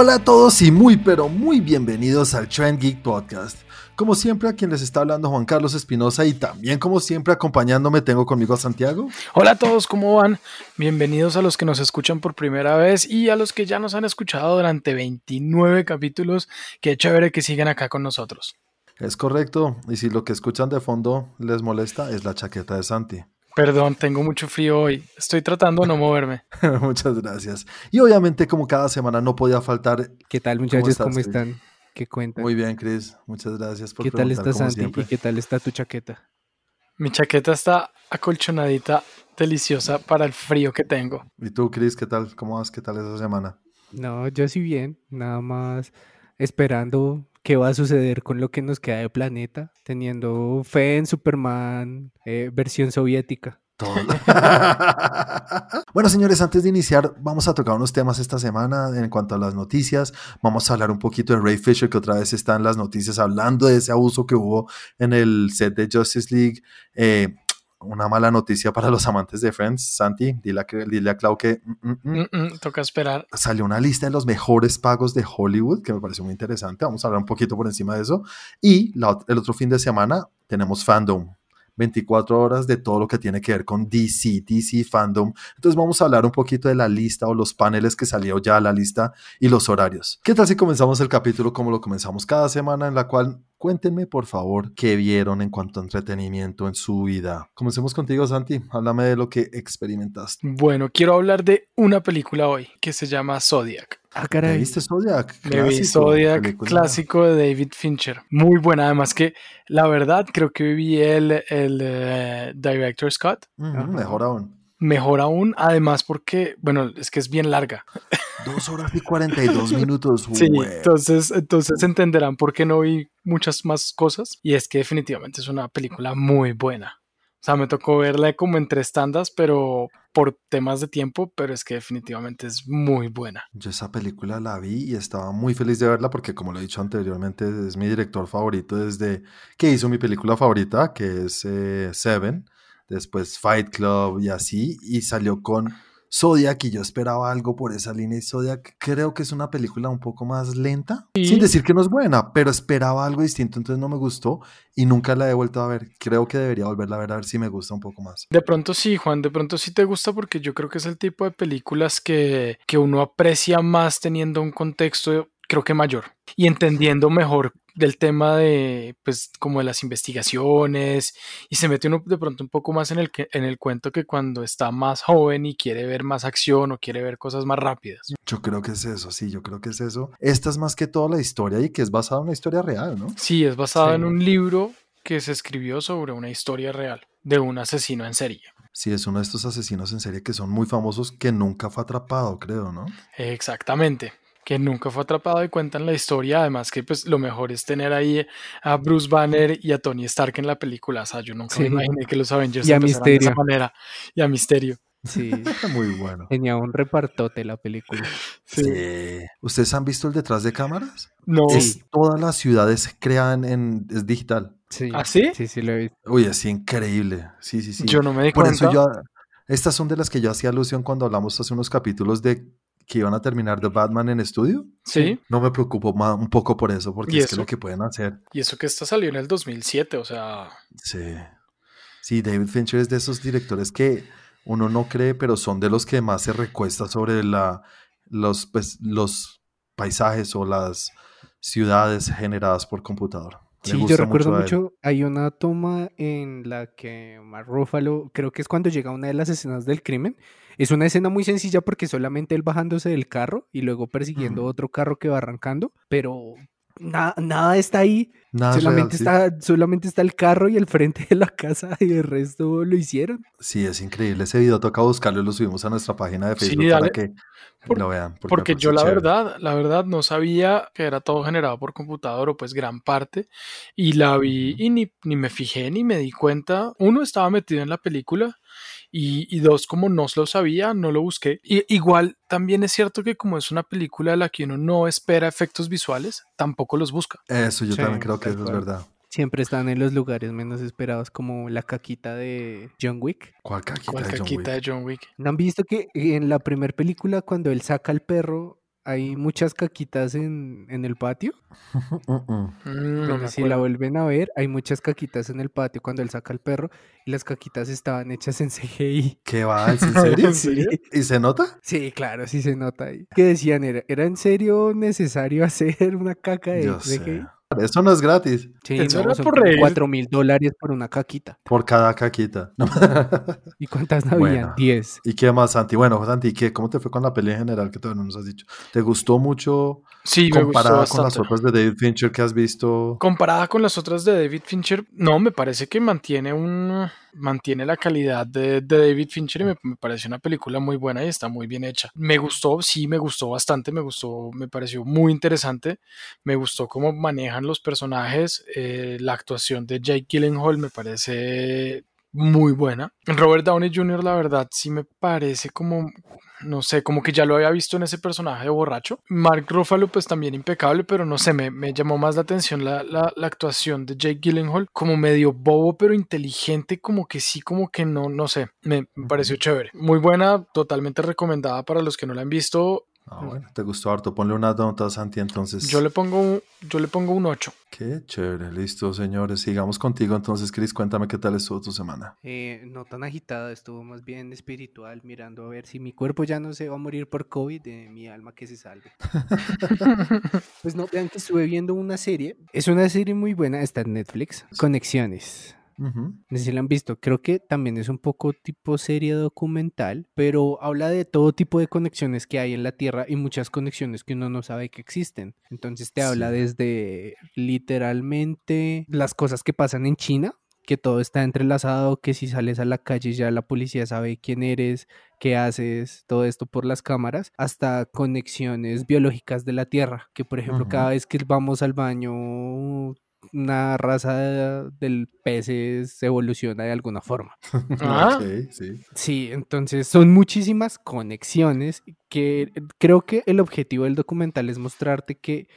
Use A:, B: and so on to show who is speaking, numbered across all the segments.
A: Hola a todos y muy pero muy bienvenidos al Trend Geek Podcast. Como siempre, a quien les está hablando Juan Carlos Espinosa y también como siempre acompañándome tengo conmigo a Santiago.
B: Hola a todos, ¿cómo van? Bienvenidos a los que nos escuchan por primera vez y a los que ya nos han escuchado durante 29 capítulos. Qué chévere que sigan acá con nosotros.
A: Es correcto, y si lo que escuchan de fondo les molesta es la chaqueta de Santi.
B: Perdón, tengo mucho frío hoy. Estoy tratando de no moverme.
A: Muchas gracias. Y obviamente, como cada semana, no podía faltar.
C: ¿Qué tal, muchachos? ¿Cómo, están? ¿Qué cuentan?
A: Muy bien, Chris. Muchas gracias por
C: ¿Qué tal está Santi? ¿Y qué tal está tu chaqueta?
B: Mi chaqueta está acolchonadita, deliciosa para el frío que tengo.
A: ¿Y tú, Chris, qué tal? ¿Cómo vas? ¿Qué tal esa semana?
C: No, yo sí bien. Nada más esperando qué va a suceder con lo que nos queda de planeta, teniendo fe en Superman eh, versión soviética.
A: Todo. bueno, señores, antes de iniciar, vamos a tocar unos temas esta semana en cuanto a las noticias. Vamos a hablar un poquito de Ray Fisher, que otra vez está en las noticias hablando de ese abuso que hubo en el set de Justice League. Eh, una mala noticia para los amantes de Friends. Santi, dile a, dile a Clau que...
B: Mm, mm, mm. toca esperar.
A: Salió una lista de los mejores pagos de Hollywood, que me pareció muy interesante. Vamos a hablar un poquito por encima de eso. Y el otro fin de semana tenemos Fandom. 24 horas de todo lo que tiene que ver con DC, DC Fandom. Entonces vamos a hablar un poquito de la lista o los paneles que salió ya a la lista y los horarios. ¿Qué tal si comenzamos el capítulo como lo comenzamos cada semana en la cual Cuéntenme, por favor, qué vieron en cuanto a entretenimiento en su vida. Comencemos contigo, Santi. Háblame de lo que experimentaste.
B: Bueno, quiero hablar de una película hoy que se llama Zodiac.
A: Ah, caray. ¿Viste Zodiac?
B: Me vi Zodiac, clásico de David Fincher. Muy buena, además que la verdad creo que vi el, el uh, Director Scott.
A: mejor aún.
B: Mejor aún, además porque, bueno, es que es bien larga.
A: Dos horas y 42 minutos.
B: Sí, entonces, entonces entenderán por qué no vi muchas más cosas. Y es que definitivamente es una película muy buena. O sea, me tocó verla como en tres tandas, pero por temas de tiempo, pero es que definitivamente es muy buena.
A: Yo esa película la vi y estaba muy feliz de verla porque, como lo he dicho anteriormente, es mi director favorito desde que hizo mi película favorita, que es eh, Seven después Fight Club y así, y salió con Zodiac y yo esperaba algo por esa línea y Zodiac creo que es una película un poco más lenta, sin decir que no es buena, pero esperaba algo distinto, entonces no me gustó y nunca la he vuelto a ver. Creo que debería volverla a ver a ver si me gusta un poco más.
B: De pronto sí, Juan, de pronto sí te gusta porque yo creo que es el tipo de películas que, que uno aprecia más teniendo un contexto creo que mayor y entendiendo mejor del tema de, pues, como de las investigaciones y se mete uno de pronto un poco más en el, en el cuento que cuando está más joven y quiere ver más acción o quiere ver cosas más rápidas.
A: Yo creo que es eso, sí, yo creo que es eso. Esta es más que toda la historia y que es basada en una historia real, ¿no?
B: Sí, es basada en un libro que se escribió sobre una historia real de un asesino en serie.
A: Sí, es uno de estos asesinos en serie que son muy famosos que nunca fue atrapado, creo, ¿no?
B: Exactamente que nunca fue atrapado y cuentan la historia. Además que pues lo mejor es tener ahí a Bruce Banner y a Tony Stark en la película. O sea, yo nunca me imaginé que los Avengers
C: y a Misterio. de esa
B: manera. Y a Misterio.
C: Sí,
A: muy bueno.
C: Tenía un repartote la película.
A: Sí. ¿Ustedes han visto el detrás de cámaras?
B: No.
A: Es, todas las ciudades crean en es digital.
C: Sí.
B: ¿Ah, sí?
C: Sí, sí lo he visto.
A: Uy, es increíble. Sí, sí, sí.
B: Yo no me di
A: Por
B: cuenta.
A: eso yo estas son de las que yo hacía alusión cuando hablamos hace unos capítulos de que iban a terminar The Batman en estudio.
B: Sí.
A: No me preocupo más, un poco por eso, porque es que lo que pueden hacer.
B: Y eso que esta salió en el 2007, o sea.
A: Sí. Sí, David Fincher es de esos directores que uno no cree, pero son de los que más se recuesta sobre la, los, pues, los paisajes o las ciudades generadas por computador.
C: Sí, yo recuerdo mucho, hay una toma en la que Mark Ruffalo, creo que es cuando llega una de las escenas del crimen, es una escena muy sencilla porque solamente él bajándose del carro y luego persiguiendo otro carro que va arrancando, pero nada está ahí. solamente, está, solamente está el carro y el frente de la casa y el resto lo hicieron.
A: Sí, es increíble. Ese video toca buscarlo y lo subimos a nuestra página de Facebook para que lo vean.
B: Porque, yo la verdad, la verdad no sabía que era todo generado por computador o pues gran parte. Y la vi y ni, ni me fijé ni me di cuenta. Uno estaba metido en la película y, dos, como no lo sabía, no lo busqué. Y, igual también es cierto que como es una película de la que uno no espera efectos visuales, tampoco los busca.
A: Eso yo también creo que eso es verdad.
C: Siempre están en los lugares menos esperados, como la caquita de John Wick.
A: ¿Cuál caquita,
B: ¿Cuál caquita de, John Wick?
C: ¿No han visto que en la primera película, cuando él saca al perro hay muchas caquitas en, en el patio.
A: Mm,
B: no
C: Bueno,
B: me
C: si la vuelven a ver, hay muchas caquitas en el patio cuando él saca al perro y las caquitas estaban hechas en CGI.
A: ¿Qué va? ¿Es en serio?
B: ¿En serio?
A: ¿Y se nota?
C: Sí, claro, sí se nota ahí. ¿Qué decían? ¿Era, ¿era en serio necesario hacer una caca de
A: Yo
C: CGI?
A: sé. Eso no es gratis.
C: Sí,
B: Eso
C: no, son
B: por
C: como
B: reír.
C: 4 mil dólares por una caquita.
A: Por cada caquita.
C: ¿Y cuántas no
A: Bueno.
C: habían? 10.
A: ¿Y qué más, Santi? Bueno, Santi, ¿qué, ¿cómo te fue con la peli en general que todavía no nos has dicho? ¿Te gustó mucho
B: Sí, me gustó
A: comparada con las otras de David Fincher que has visto?
B: Comparada con las otras de David Fincher, no, me parece que mantiene un mantiene la calidad de, David Fincher y me, me parece una película muy buena y está muy bien hecha. Me gustó, sí, me gustó bastante, me gustó, me pareció muy interesante. Me gustó cómo manejan los personajes, eh, la actuación de Jake Gyllenhaal me parece muy buena. Robert Downey Jr., la verdad, sí me parece como, no sé, como que ya lo había visto en ese personaje de borracho. Mark Ruffalo, pues también impecable, pero no sé, me, me llamó más la atención la, la- la actuación de Jake Gyllenhaal, como medio bobo, pero inteligente, como que sí, como que no, no sé, me, me pareció chévere. Muy buena, totalmente recomendada para los que no la han visto.
A: Ah, bueno, te gustó harto. Ponle una nota, Santi, entonces.
B: Yo le pongo, un- yo le pongo un 8.
A: Qué chévere, listo, señores. Sigamos contigo entonces, Chris. Cuéntame qué tal estuvo tu semana.
C: Eh, no tan agitada, estuvo más bien espiritual, mirando a ver si mi cuerpo ya no se va a morir por COVID, de mi alma que se salve. Pues no, vean que estuve viendo una serie. Es una serie muy buena, está en Netflix. Conexiones. No sé si la han visto. Creo que también es un poco tipo serie documental, pero habla de todo tipo de conexiones que hay en la Tierra y muchas conexiones que uno no sabe que existen. Entonces te habla desde literalmente las cosas que pasan en China, que todo está entrelazado, que si sales a la calle ya la policía sabe quién eres, qué haces, todo esto por las cámaras, hasta conexiones biológicas de la Tierra, que por ejemplo cada vez que vamos al baño una raza de- del peces evoluciona de alguna forma.
B: Ah.
A: Sí,
C: entonces son muchísimas conexiones que creo que el objetivo del documental es mostrarte que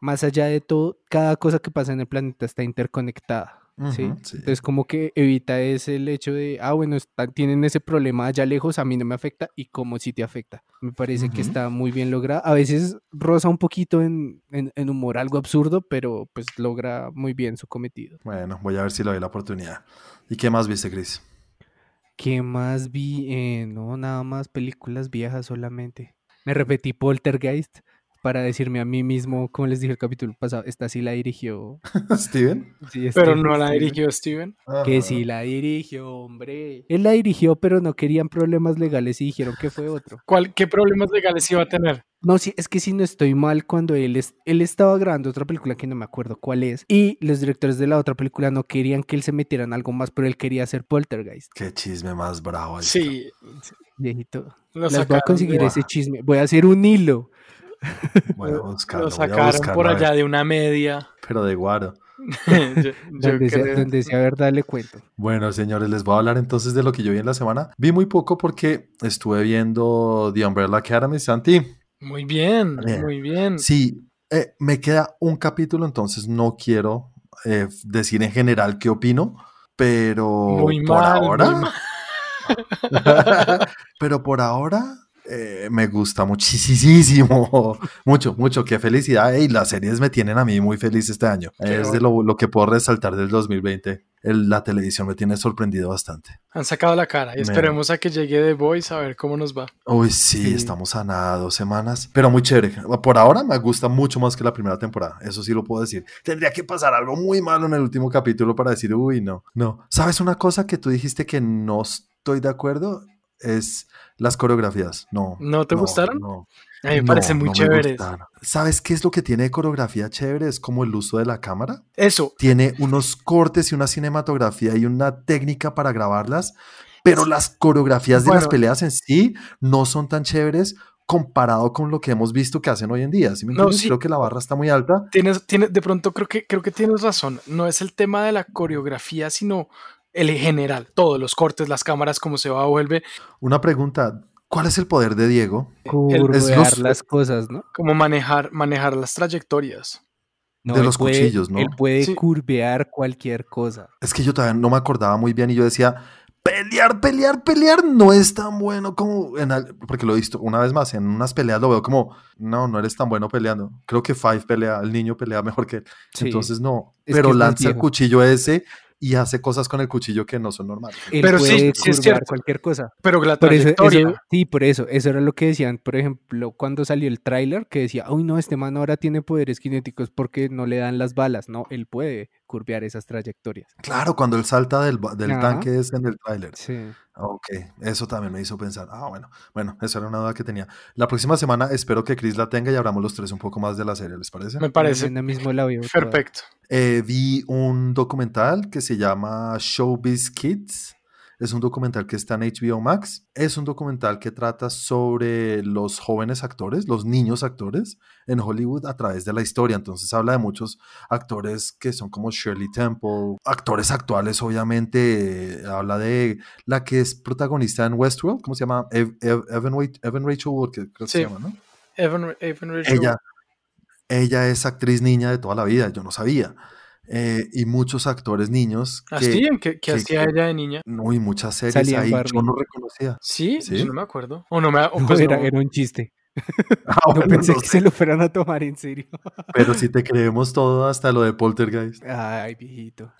C: más allá de todo, cada cosa que pasa en el planeta está interconectada. ¿Sí?
A: Sí.
C: Entonces como que evita ese el hecho de, ah, bueno, están- tienen ese problema allá lejos, a mí no me afecta y como si te afecta. Me parece que está muy bien logrado. A veces roza un poquito en, en- en humor algo absurdo, pero pues logra muy bien su cometido.
A: Bueno, voy a ver si le doy la oportunidad. ¿Y qué más viste, Chris?
C: ¿Qué más vi? Eh, no, nada más películas viejas solamente. Me repetí Poltergeist para decirme a mí mismo, como les dije el capítulo pasado, esta sí la dirigió.
A: ¿Steven?
C: sí,
B: Pero
C: Steven
B: no la dirigió Steven.
C: Que sí la dirigió, hombre. Él la dirigió, pero no querían problemas legales y dijeron que fue otro.
B: ¿Cuál, ¿Qué problemas legales iba a tener?
C: No, sí, es que si no estoy mal, cuando él, es, él estaba grabando otra película que no me acuerdo cuál es, y los directores de la otra película no querían que él se metiera en algo más, pero él quería hacer Poltergeist.
A: Qué chisme más bravo.
B: Sí,
C: Viejito. Les voy a conseguir ese chisme. Voy a hacer un hilo.
A: Voy a buscarlo.
B: lo
A: voy a
B: sacaron
A: buscarlo,
B: por allá de una media.
A: Pero de guaro.
B: yo, yo
C: Donde sea, donde sea verdad le cuento.
A: Bueno, señores, les voy a hablar entonces de lo que yo vi en la semana. Vi muy poco porque estuve viendo The Umbrella Academy, Santi.
B: Muy bien,
A: Bien.
B: muy bien.
A: Sí, eh, me queda un capítulo, entonces no quiero eh, decir en general qué opino, pero
B: Muy
A: por
B: mal, muy
A: ahora,
B: mal.
A: pero por ahora eh, me gusta muchísimo, mucho, mucho, qué felicidad. Y las series me tienen a mí muy feliz este año.
B: Qué
A: es de lo, lo que puedo resaltar del 2020. El- la televisión me tiene sorprendido bastante.
B: Han sacado la cara y
A: Me-
B: esperemos a que llegue The Voice a ver cómo nos va.
A: Uy, sí,
C: Sí.
A: estamos a nada, dos semanas, pero muy chévere. Por ahora me gusta mucho más que la primera temporada, eso sí lo puedo decir. Tendría que pasar algo muy malo en el último capítulo para decir, uy, no, no. ¿Sabes una cosa que tú dijiste que no estoy de acuerdo? Es las coreografías. No.
B: ¿No te gustaron?
A: No,
B: A mí me parecen muy
A: me
B: chéveres.
A: ¿Sabes qué es lo que tiene de coreografía chévere? Es como el uso de la cámara.
B: Eso,
A: Tiene unos cortes y una cinematografía y una técnica para grabarlas, pero las coreografías de las peleas en sí no son tan chéveres comparado con lo que hemos visto que hacen hoy en día. ¿sí me
B: No, sí.
A: Creo que la barra está muy alta.
B: tienes, tienes, de pronto creo que, creo que tienes razón. No es el tema de la coreografía, sino el general. Todos los cortes, las cámaras, cómo se va, vuelve,
A: Una pregunta, ¿cuál es el poder de Diego?
C: Curvear
A: los-
C: las cosas, ¿no?
B: como manejar, manejar las trayectorias.
C: No,
A: De los
C: puede-
A: cuchillos, ¿no?
C: Él puede
B: Sí.
C: curvear cualquier cosa.
A: Es que yo todavía no me acordaba muy bien y yo decía, pelear, pelear, pelear no es tan bueno como en al- porque lo he visto una vez más en unas peleas lo veo como no, no eres tan bueno peleando. Creo que Five pelea, el niño pelea mejor que él.
C: Sí.
A: Entonces no,
C: Es
A: pero lanza el cuchillo ese y hace cosas con el cuchillo que no son normales.
C: Él
B: Pero sí,
C: puede
B: sí es cierto.
C: cualquier cosa.
B: Pero la
C: Por eso- sí, por eso. Eso era lo que decían, por ejemplo, cuando salió el tráiler, que decía, uy, no, este man ahora tiene poderes cinéticos porque no le dan las balas. No, él puede curvear esas trayectorias.
A: Claro, cuando él salta del, del
C: Ajá.
A: tanque es en el tráiler.
C: Sí.
A: Ok, eso también me hizo pensar. Ah, bueno, bueno, esa era una duda que tenía. La próxima semana espero que Chris la tenga y abramos los tres un poco más de la serie, ¿les parece?
B: Me parece
C: Mañana mismo la veo toda.
B: perfecto.
A: Eh, vi un documental que se llama Showbiz Kids. Es un documental que está en HBO Max. Es un documental que trata sobre los jóvenes actores, los niños actores en Hollywood a través de la historia. Entonces habla de muchos actores que son como Shirley Temple, actores actuales obviamente. habla de la que es protagonista en Westworld, ¿cómo se llama? Ev- Ev- Evan, Evan Rachel Wood, que creo que
B: Sí.
A: se llama, ¿no?
B: Evan, Evan Rachel
A: Ella, ella es actriz niña de toda la vida, yo no sabía. Eh, y muchos actores niños
B: ¿Ah,
A: que,
B: ¿Qué, qué
A: que-
B: hacía
A: que-
B: ella de niña?
A: no, y muchas series
C: Salía
A: ahí yo no reconocía.
B: Sí,
A: ¿Sí?
B: yo no me acuerdo. O no me o
C: No,
B: pues
C: era,
B: no.
C: era un chiste.
A: Ah,
C: No
A: bueno,
C: pensé
A: no
C: que
A: sé,
C: se lo fueran a tomar en serio.
A: pero si te creemos todo hasta lo de Poltergeist.
C: Ay, viejito.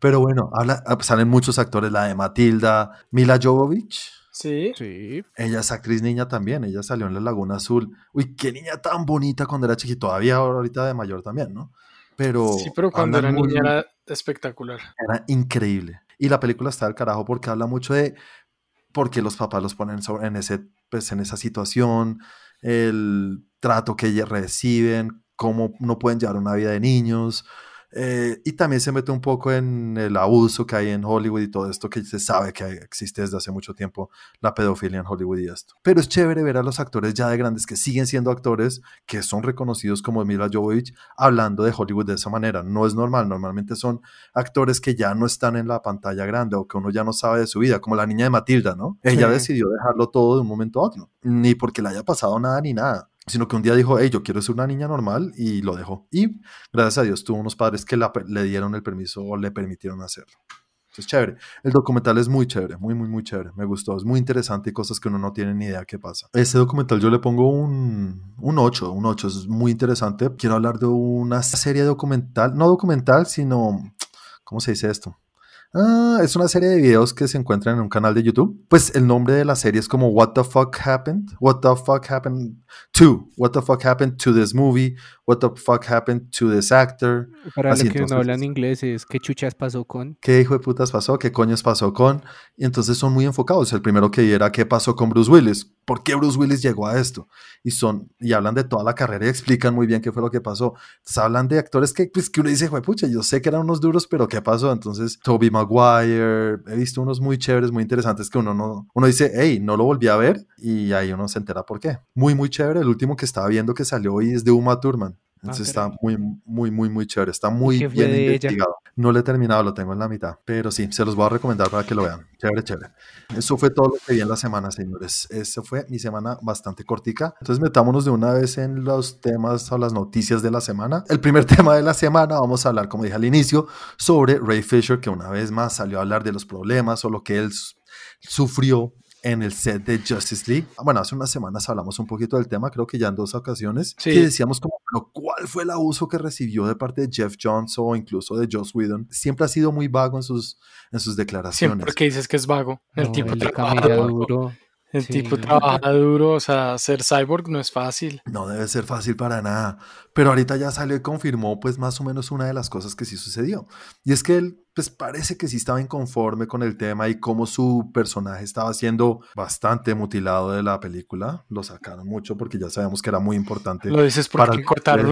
A: Pero bueno, habla, ah, salen muchos actores, la de Matilda, Mila Jovovich.
B: Sí.
C: Sí.
A: Ella es actriz niña también, ella salió en La Laguna Azul. Uy, qué niña tan bonita cuando era chiquita, todavía ahorita de mayor también, ¿no? Pero,
B: Sí, pero cuando era
A: muy-
B: niña era espectacular.
A: Era increíble. Y la película está del carajo porque habla mucho de por qué los papás los ponen sobre- en, ese, pues, en esa situación, el trato que ellos reciben, cómo no pueden llevar una vida de niños. Eh, y también se mete un poco en el abuso que hay en Hollywood y todo esto que se sabe que existe desde hace mucho tiempo, la pedofilia en Hollywood y esto. Pero es chévere ver a los actores ya de grandes que siguen siendo actores, que son reconocidos como Mila Jovovich, hablando de Hollywood de esa manera. No es normal, normalmente son actores que ya no están en la pantalla grande o que uno ya no sabe de su vida, como la niña de Matilda, ¿no? Ella
C: Sí.
A: decidió dejarlo todo de un momento a otro, ni porque le haya pasado nada ni nada, sino que un día dijo, hey, yo quiero ser una niña normal y lo dejó. Y gracias a Dios tuvo unos padres que la- le dieron el permiso o le permitieron hacerlo. Es chévere. El documental es muy chévere, muy, muy, muy chévere. Me gustó. Es muy interesante y cosas que uno no tiene ni idea qué pasa. Ese documental yo le pongo un, un 8, un 8. Es muy interesante. Quiero hablar de una serie documental, no documental, sino, ¿cómo se dice esto? Ah, es una serie de videos que se encuentran en un canal de YouTube. Pues el nombre de la serie es como What the fuck happened? What the fuck happened to? What the fuck happened to this movie? What the fuck happened to this actor?
C: Para
A: Así,
C: los que no hablan inglés es ¿qué chuchas pasó con?
A: ¿Qué hijo de putas pasó? ¿Qué coños pasó con? Y entonces son muy enfocados. El primero que vi era qué pasó con Bruce Willis. ¿Por qué Bruce Willis llegó a esto? Y son y hablan de toda la carrera y explican muy bien qué fue lo que pasó. Entonces hablan de actores que, pues, que uno dice, "Jue pucha, yo sé que eran unos duros, pero ¿qué pasó? Entonces, Toby Maguire, he visto unos muy chéveres, muy interesantes que uno no, uno dice, hey, no lo volví a ver y ahí uno se entera por qué. Muy, muy chévere. El último que estaba viendo que salió hoy es de Uma Thurman. Entonces está muy, muy, muy, muy chévere. Está muy bien
C: ella?
A: investigado. No lo he terminado, lo tengo en la mitad. Pero sí, se los voy a recomendar para que lo vean. Chévere, chévere. Eso fue todo lo que vi en la semana, señores. Esa fue mi semana bastante cortica. Entonces metámonos de una vez en los temas o las noticias de la semana. El primer tema de la semana, vamos a hablar, como dije al inicio, sobre Ray Fisher, que una vez más salió a hablar de los problemas o lo que él sufrió en el set de Justice League. Bueno, hace unas semanas hablamos un poquito del tema, creo que ya en dos ocasiones,
B: Sí.
A: que decíamos como, pero ¿cuál fue el abuso que recibió de parte de Jeff Jones o incluso de Joss Whedon? Siempre ha sido muy vago en sus, en sus declaraciones.
B: Siempre que dices que es vago. El
C: No,
B: tipo trabaja duro.
C: duro.
B: El
C: Sí.
B: tipo trabaja duro. O sea, ser cyborg no es fácil.
A: No debe ser fácil para nada. Pero ahorita ya salió y confirmó pues más o menos una de las cosas que sí sucedió. Y es que él pues parece que sí estaba inconforme con el tema y cómo su personaje estaba siendo bastante mutilado de la película. Lo sacaron mucho porque ya sabemos que era muy importante.
B: Lo dices
A: Para el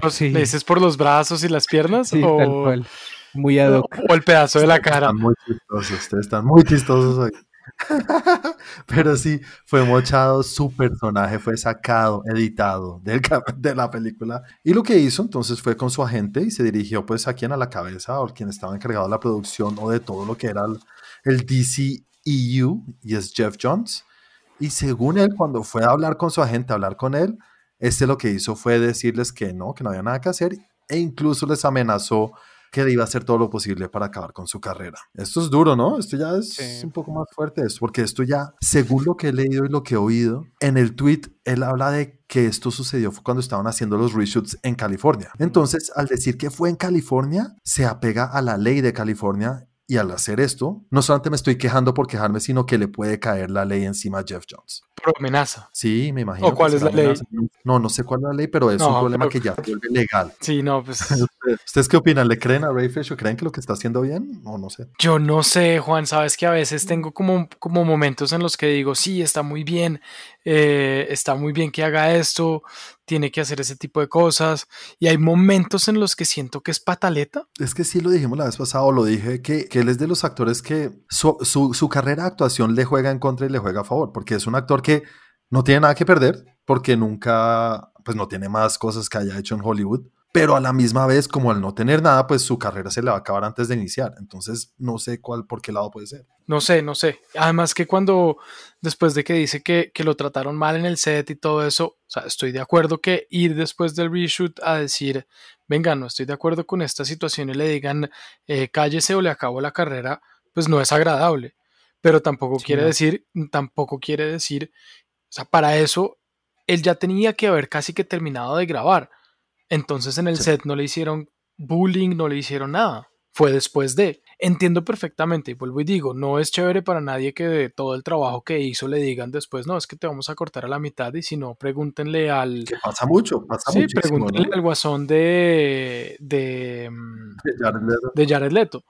B: los,
C: sí.
B: ¿Le dices por los brazos y las piernas?
C: Sí,
B: o,
C: tal cual. Muy ad hoc.
B: o el pedazo de la cara.
A: Están muy chistosos, ustedes están muy chistosos hoy. Pero sí, fue mochado, su personaje fue sacado, editado del de la película. Y lo que hizo entonces fue con su agente y se dirigió pues a quien a la cabeza o quien estaba encargado de la producción o de todo lo que era el, el DCEU y es Jeff Jones. Y según él, cuando fue a hablar con su agente, a hablar con él, este lo que hizo fue decirles que no, que no había nada que hacer e incluso les amenazó que iba a hacer todo lo posible para acabar con su carrera. Esto es duro, ¿no? Esto ya es
C: Sí.
A: un poco más fuerte, esto, porque esto ya, según lo que he leído y lo que he oído, en el tweet él habla de que esto sucedió fue cuando estaban haciendo los reshoots en California. Entonces, al decir que fue en California, se apega a la ley de California y al hacer esto, no solamente me estoy quejando por quejarme, sino que le puede caer la ley encima a Jeff Jones.
B: Por amenaza.
A: Sí, me imagino.
B: ¿O cuál es la ley?
A: No, no sé cuál es la ley, pero es
B: No,
A: un problema
B: pero-
A: que ya se vuelve legal.
B: Sí, no, pues
A: ¿Ustedes qué opinan? ¿Le creen a Ray Fisher? ¿Creen que lo que está haciendo bien? O no sé.
B: yo no sé, Juan, sabes que a veces tengo como, como momentos en los que digo, sí, está muy bien, eh, está muy bien que haga esto, tiene que hacer ese tipo de cosas, y hay momentos en los que siento que es pataleta.
A: Es que sí lo dijimos la vez pasada, o lo dije, que, que él es de los actores que su, su, su carrera de actuación le juega en contra y le juega a favor, porque es un actor que no tiene nada que perder, porque nunca, pues no tiene más cosas que haya hecho en Hollywood, pero a la misma vez, como al no tener nada, pues su carrera se le va a acabar antes de iniciar. Entonces, no sé cuál, por qué lado puede ser.
B: No sé, no sé. Además que cuando, después de que dice que, que lo trataron mal en el set y todo eso, o sea, estoy de acuerdo que ir después del reshoot a decir, venga, no estoy de acuerdo con esta situación y le digan, eh, cállese o le acabo la carrera, pues no es agradable. Pero tampoco
C: Sí,
B: quiere
C: no.
B: decir, tampoco quiere decir, o sea, para eso, él ya tenía que haber casi que terminado de grabar. Entonces en el
A: Sí.
B: set no le hicieron bullying, no le hicieron nada. Fue después de. Entiendo perfectamente y vuelvo y digo, no es chévere para nadie que de todo el trabajo que hizo le digan después, no, es que te vamos a cortar a la mitad y si no, pregúntenle al...
A: Que pasa mucho, pasa
B: Sí, pregúntenle
A: ¿no?
B: al guasón de, de, mm,
A: Jared Leto.
B: de Jared Leto,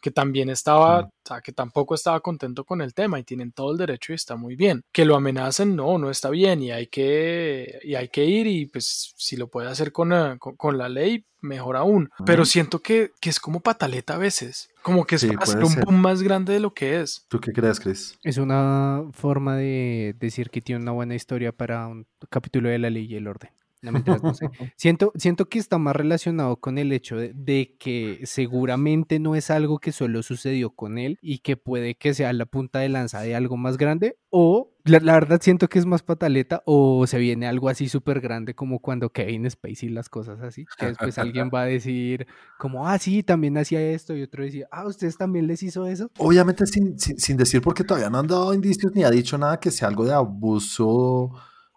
B: que también estaba, o sea, que tampoco estaba contento con el tema y tienen todo el derecho y está muy bien. Que lo amenacen, no, no está bien y hay que, y hay que ir y pues si lo puede hacer con, eh, con, con la ley, mejor aún. Pero siento que, que es como pataleta a veces, como que es
A: Sí,
B: hacer un boom más grande de lo que es.
A: ¿Tú qué crees, Chris?
C: Es una forma de decir que tiene una buena historia para un capítulo de la ley y el orden. No, mentiras, no sé. Siento, siento que está más relacionado con el hecho de, de que seguramente no es algo que solo sucedió con él y que puede que sea la punta de lanza de algo más grande o la, la verdad siento que es más pataleta o se viene algo así súper grande como cuando Kevin Spacey las cosas así, que después alguien va a decir como, ah, sí, también hacía esto y otro decía, ah, ¿ustedes también les hizo eso?
A: Obviamente sin, sin, sin decir porque todavía no han dado indicios ni ha dicho nada que sea algo de abuso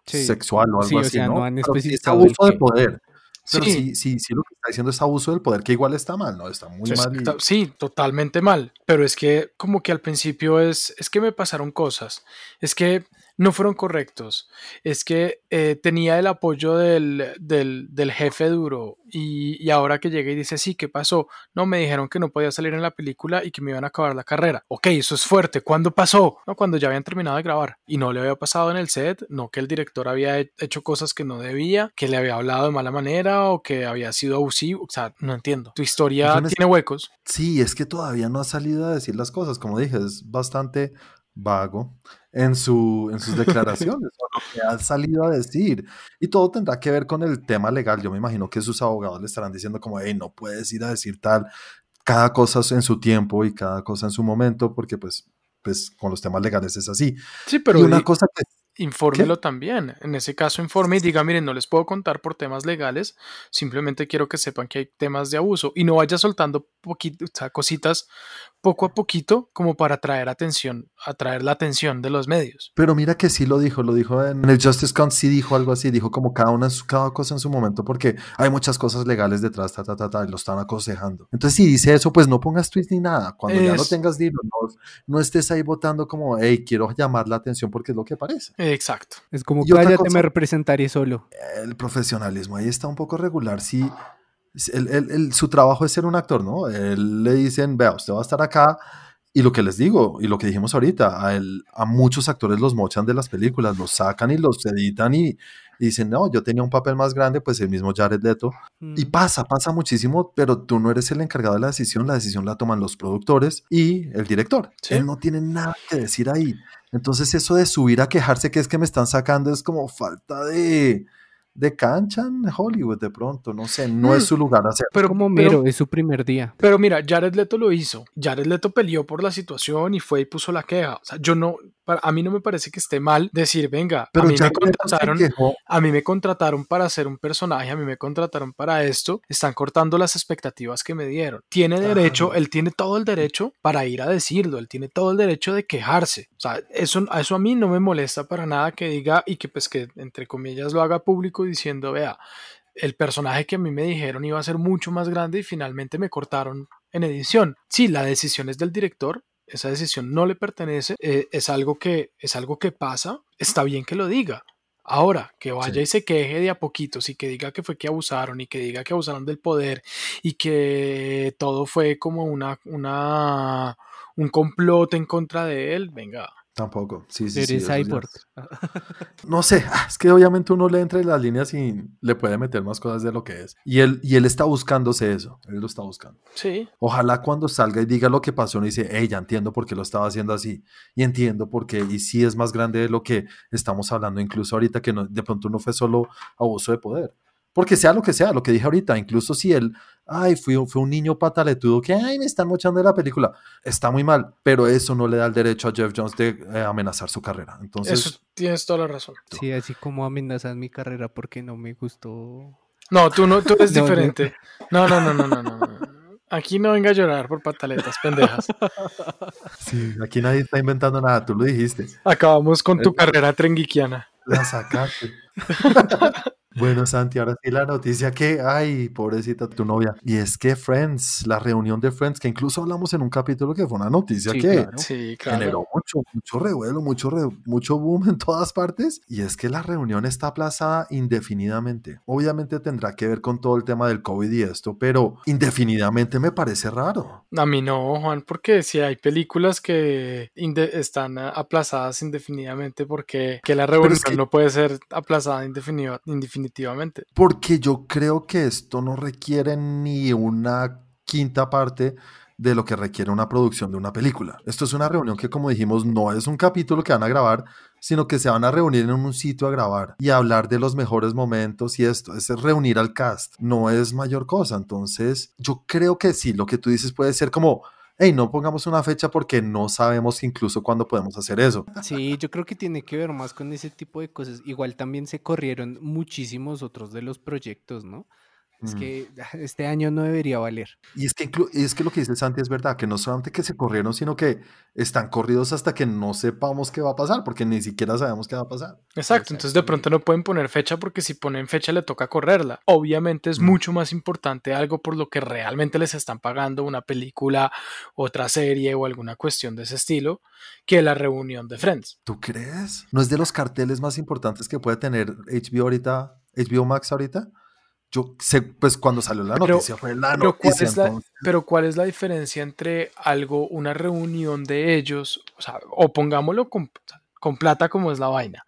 C: Sí.
A: sexual o algo
C: Sí, o
A: así,
C: sea,
A: ¿no?
C: no han
A: Pero es abuso de poder. Pero
B: Sí.
A: sí, sí, lo que está diciendo es abuso del poder, que igual está mal, ¿no? Está muy mal.
B: sí, totalmente mal. Pero es que como que al principio es, es que me pasaron cosas. Es que no fueron correctos. Es que eh, tenía el apoyo del, del, del jefe duro y, y ahora que llega y dice, sí, ¿qué pasó? No, me dijeron que no podía salir en la película y que me iban a acabar la carrera. Ok, eso es fuerte. ¿Cuándo pasó? No, cuando ya habían terminado de grabar. Y no le había pasado en el set, no que el director había he- hecho cosas que no debía, que le había hablado de mala manera o que había sido abusivo. O sea, no entiendo. Tu historia
A: no
B: tiene huecos.
A: Sí, es que todavía no ha salido a decir las cosas. Como dije, es bastante vago en, su, en sus declaraciones, o lo que ha salido a decir. Y todo tendrá que ver con el tema legal. Yo me imagino que sus abogados le estarán diciendo como, hey, no puedes ir a decir tal, cada cosa en su tiempo y cada cosa en su momento, porque pues, pues con los temas legales es así.
B: Sí, pero
A: y una
B: di-
A: cosa que
B: infórmelo también. En ese caso, informe y diga, miren, no les puedo contar por temas legales, simplemente quiero que sepan que hay temas de abuso y no vaya soltando poquito, o sea, cositas poco a poquito como para atraer atención, atraer la atención de los medios.
A: Pero mira que sí lo dijo, lo dijo en el Justice Con, sí dijo algo así, dijo como cada una en su- cada cosa en su momento, porque hay muchas cosas legales detrás, ta, ta, ta, ta, y lo están aconsejando. Entonces, si dice eso, pues no pongas tweets ni nada. Cuando ya
B: Es-
A: tengas, dilo, no, no estés ahí votando como, hey, quiero llamar la atención porque es lo que parece.
B: Exacto.
C: Es como,
A: otra
C: cállate,
A: cosa-
C: me representaré solo.
A: El profesionalismo ahí está un poco regular, sí. él- él- él- su trabajo es ser un actor, ¿no? Él le dicen, vea, usted va a estar acá. Y lo que les digo, y lo que dijimos ahorita, a, él- a muchos actores los mochan de las películas, los sacan y los editan y, y dicen, no, yo tenía un papel más grande, pues el mismo Jared Leto. Y
C: Mm.
A: pasa, pasa muchísimo, pero tú no eres el encargado de la decisión, la decisión la toman los productores y el director.
B: Sí.
A: Él no tiene nada que decir ahí. Entonces eso de subir a quejarse que es que me están sacando es como falta de, de cancha en Hollywood de pronto, no sé, no es
B: Mm.
A: su lugar hacer.
B: Pero,
C: como
B: pero-
C: mero, es su primer día.
B: Pero mira, Jared Leto lo hizo. Jared Leto peleó por la situación y fue y puso la queja. O sea, yo no, a mí no me parece que esté mal decir, venga,
A: Pero
B: a mí me contrataron, a mí me contrataron para ser un personaje, a mí me contrataron para esto, están cortando las expectativas que me dieron. Tiene derecho,
A: Claro.
B: él tiene todo el derecho para ir a decirlo, él tiene todo el derecho de quejarse. O sea, eso, a eso a mí no me molesta para nada que diga y que pues que entre comillas lo haga público diciendo, vea, el personaje que a mí me dijeron iba a ser mucho más grande y finalmente me cortaron en edición. Sí, la decisión es del director, esa decisión no le pertenece, eh, es, algo que, es algo que pasa, está bien que lo diga. Ahora, que vaya
A: Sí.
B: y se queje de a poquitos y que diga que fue que abusaron y que diga que abusaron del poder y que todo fue como una, una, un complot en contra de él, venga.
A: Tampoco. Sí, sí, sí. No sé, ah, es que obviamente uno lee entre las líneas y le puede meter más cosas de lo que es. Y él, y él está buscándose eso, él lo está buscando.
B: Sí,
A: Ojalá cuando salga y diga lo que pasó, no dice, hey, ya entiendo por qué lo estaba haciendo así. Y entiendo por qué, y sí es más grande de lo que estamos hablando, incluso ahorita que no, de pronto no fue solo abuso de poder. Porque sea lo que sea, lo que dije ahorita, incluso si él, ay, fui, un- fue un niño pataletudo que, ay, me están mochando de la película, está muy mal, pero eso no le da el derecho a Jeff Jones de eh, amenazar su carrera. Entonces,
B: eso tienes toda la razón.
C: Sí, así como amenazan mi carrera porque no me gustó.
B: No, tú no, tú eres
C: No,
B: diferente. No, no, no, no, no, no, no. Aquí no venga a llorar por pataletas pendejas.
A: sí, aquí nadie está inventando nada, tú lo dijiste.
B: Acabamos con tu carrera trenguiquiana.
A: La sacaste. bueno, Santi, ahora sí la noticia que, ay, pobrecita tu novia. Y es que Friends, la reunión de Friends, que incluso hablamos en un capítulo que fue una noticia
C: Sí,
A: que
C: claro.
B: Sí, claro.
A: generó mucho, mucho revuelo, mucho, re- mucho boom en todas partes. Y es que la reunión está aplazada indefinidamente. Obviamente tendrá que ver con todo el tema del COVID y esto, pero indefinidamente me parece raro.
B: A mí no, Juan, porque si hay películas que están aplazadas indefinidamente, porque que la revolución
A: es que-
B: no puede ser aplazada indefiniva- indefinitivamente.
A: Porque yo creo que esto no requiere ni una quinta parte de lo que requiere una producción de una película. Esto es una reunión que, como dijimos, no es un capítulo que van a grabar, sino que se van a reunir en un sitio a grabar y hablar de los mejores momentos y esto, es reunir al cast, no es mayor cosa. Entonces, yo creo que sí, lo que tú dices puede ser como, hey, no pongamos una fecha porque no sabemos incluso cuándo podemos hacer eso.
C: Sí, yo creo que tiene que ver más con ese tipo de cosas. Igual también se corrieron muchísimos otros de los proyectos, ¿no? Es
A: Mm.
C: que ah, este año no debería valer.
A: Y es que, es que lo que dice Santi es verdad, que no solamente que se corrieron, sino que están corridos hasta que no sepamos qué va a pasar, porque ni siquiera sabemos qué va a pasar.
B: Exacto, entonces de pronto no pueden poner fecha porque si ponen fecha le toca correrla. Obviamente es
A: Mm.
B: mucho más importante algo por lo que realmente les están pagando una película, otra serie o alguna cuestión de ese estilo que la reunión de Friends.
A: ¿Tú crees? ¿No es de los carteles más importantes que puede tener HBO ahorita, HBO Max ahorita? Yo sé, pues cuando salió la
B: Pero-
A: noticia fue la
B: Pero ¿cuál,
A: noticia.
B: es la, pero ¿cuál es la diferencia entre algo, una reunión de ellos, o sea, o pongámoslo con, con plata como es la vaina?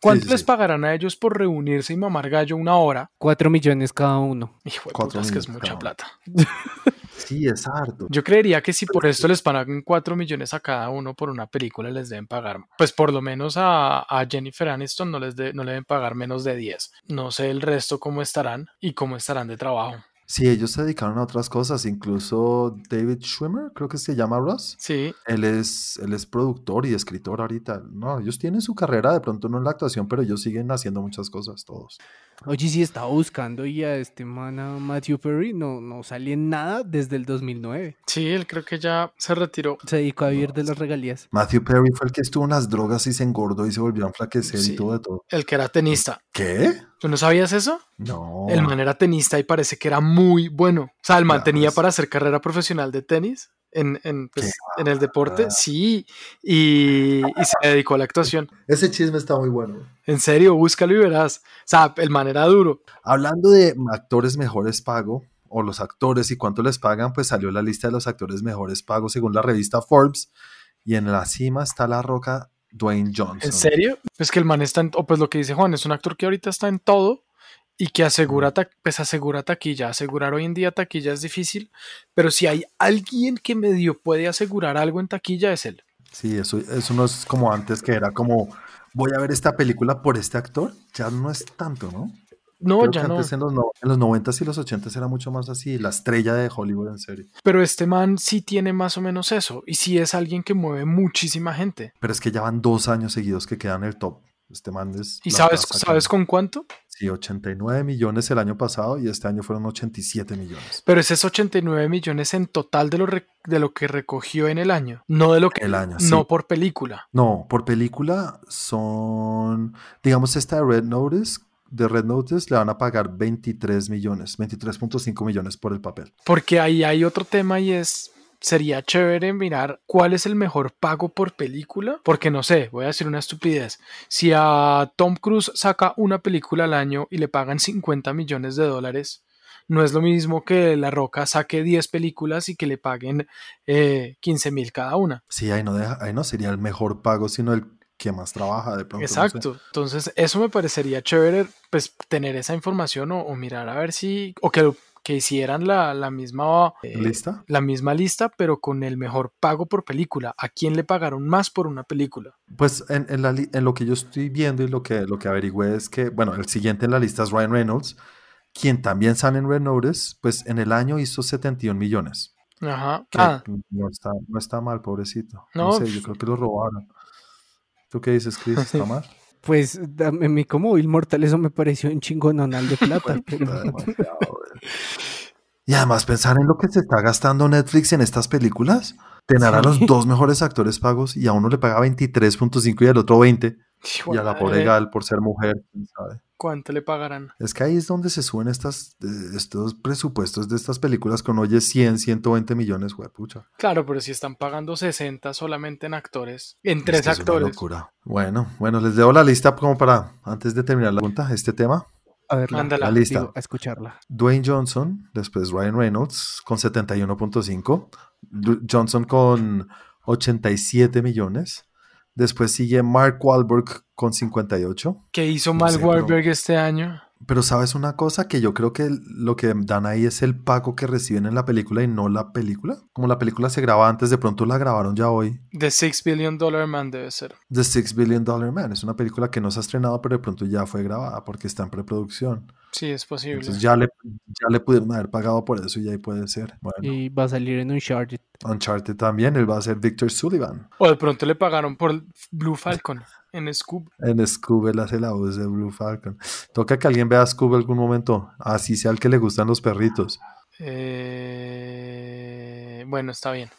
B: ¿Cuánto
A: sí,
B: les
A: sí.
B: pagarán a ellos por reunirse y mamar gallo una hora?
C: Cuatro millones cada uno.
B: Hijo de
A: Cuatro
B: puta, es que es
A: millones
B: mucha plata.
A: Sí, es harto.
B: Yo creería que si por esto les pagan 4 millones a cada uno por una película, les deben pagar, pues por lo menos a, a Jennifer Aniston no les, de- no le deben pagar menos de 10. No sé el resto cómo estarán y cómo estarán de trabajo.
A: Sí, ellos se dedicaron a otras cosas, incluso David Schwimmer, creo que se llama Ross.
B: Sí,
A: Él es, él es productor y escritor ahorita. No, ellos tienen su carrera, de pronto no en la actuación, pero ellos siguen haciendo muchas cosas, todos.
C: Oye, sí estaba buscando y a este man, a Matthew Perry, no, no salía en nada desde el 2009.
B: sí, él creo que ya se retiró.
C: Se dedicó a vivir de las regalías.
A: Matthew Perry fue el que estuvo en las drogas y se engordó y se volvió a enflaquecer
B: Sí.
A: y todo de todo.
B: El que era tenista.
A: ¿Qué?
B: ¿Tú no sabías eso?
A: No.
B: El man era tenista y parece que era muy bueno. O sea, el man
A: Ya,
B: tenía
A: pues.
B: para hacer carrera profesional de tenis en, en, pues, en el deporte.
A: va.
B: Sí, y, y se dedicó a la actuación.
A: Ese chisme está muy bueno.
B: En serio, búscalo y verás. O sea, el man era duro.
A: Hablando de actores mejores pago, o los actores y cuánto les pagan, pues salió la lista de los actores mejores pagos según la revista Forbes. Y en la cima está la roca Dwayne Johnson.
B: ¿En serio? Pues que el man está en, o pues lo que dice Juan, es un actor que ahorita está en todo y que asegura, pues asegura taquilla. Asegurar hoy en día taquilla es difícil, pero si hay alguien que medio puede asegurar algo en taquilla es él.
A: Sí, eso, eso no es como antes que era como voy a ver esta película por este actor. Ya no es tanto, ¿no?
B: No,
A: Creo
B: ya
A: que
B: no.
A: en los, no- en los 90s y los 80s era mucho más así, la estrella de Hollywood en serio.
B: Pero este man sí tiene más o menos eso. Y sí es alguien que mueve muchísima gente.
A: Pero es que ya van dos años seguidos que quedan en el top. Este man es.
B: ¿Y sabes, sabes con cuánto?
A: Sí, 89 millones el año pasado y este año fueron 87 millones.
B: Pero ese es 89 millones en total de lo, de lo que recogió en el año. No de lo que...
A: El año,
B: no
A: sí.
B: por película.
A: No, por película son. Digamos, esta de Red Notice. De Red Notice le van a pagar 23 millones, 23.5 millones por el papel.
B: Porque ahí hay otro tema y es, sería chévere mirar cuál es el mejor pago por película. Porque no sé, voy a decir una estupidez. Si a Tom Cruise saca una película al año y le pagan 50 millones de dólares, no es lo mismo que La Roca saque 10 películas y que le paguen eh, 15 mil cada una.
A: Sí, ahí no, deja- ahí no sería el mejor pago, sino el que más trabaja de pronto. no sé.
B: Exacto. Entonces, eso me parecería chévere, pues, tener esa información o, o mirar a ver si, o que, que hicieran la, la misma eh,
A: ¿Lista?
B: la misma lista, pero con el mejor pago por película. ¿A quién le pagaron más por una película?
A: Pues en, en la en lo que yo estoy viendo y lo que, lo que averigüé es que, bueno, el siguiente en la lista es Ryan Reynolds, quien también sale en Red Notice, pues en el año hizo 71 millones.
B: Ajá.
A: que
B: Ah,
A: no, está, no está mal, pobrecito. No,
B: No,
A: sé, yo creo que lo robaron. ¿Tú qué dices, Chris? ¿Está mal?
C: Pues dame mi como Inmortal, eso me pareció un chingononal de plata. Pero-.
A: Y además pensar en lo que se está gastando Netflix en estas películas. Tener a los dos mejores actores pagos y a uno le paga 23.5 y al otro 20.
B: hijo
A: Y a la pobre Gal por ser mujer, sabe.
B: ¿Cuánto le pagarán?
A: Es que ahí es donde se suben estas, eh, estos presupuestos de estas películas con oye 100, 120 millones, güey, pucha.
B: Claro, pero si están pagando 60 solamente en actores, en
A: Es
B: tres
A: que es una
B: actores.
A: locura. Bueno, bueno, les dejo la lista como para, antes de terminar la pregunta, este tema.
C: A ver,
B: Mándala.
A: La lista.
C: digo, a escucharla.
A: Dwayne Johnson, después Ryan Reynolds con 71.5, Du- Johnson con 87 millones, después sigue Mark Wahlberg con 58.
B: ¿Qué hizo
A: No pero-
B: Wahlberg este año?
A: Pero sabes una cosa que yo creo que lo que dan ahí es el pago que reciben en la película y no la película. Como la película se graba antes, de pronto la grabaron ya hoy.
B: The Six Billion Dollar Man debe ser.
A: The Six Billion Dollar Man es una película que no se ha estrenado, pero de pronto ya fue grabada porque está en preproducción.
B: Sí, es posible.
A: Entonces ya le, ya le pudieron haber pagado por eso y ahí puede ser. Bueno.
C: Y va a salir en Uncharted.
A: Uncharted también, él va a ser Victor Sullivan.
B: O de pronto le pagaron por Blue Falcon en Scoob.
A: En Scoob él hace la voz de Blue Falcon. Toca que alguien vea a Scoob algún momento, así sea el que le gustan los perritos.
B: Eh, bueno, está bien.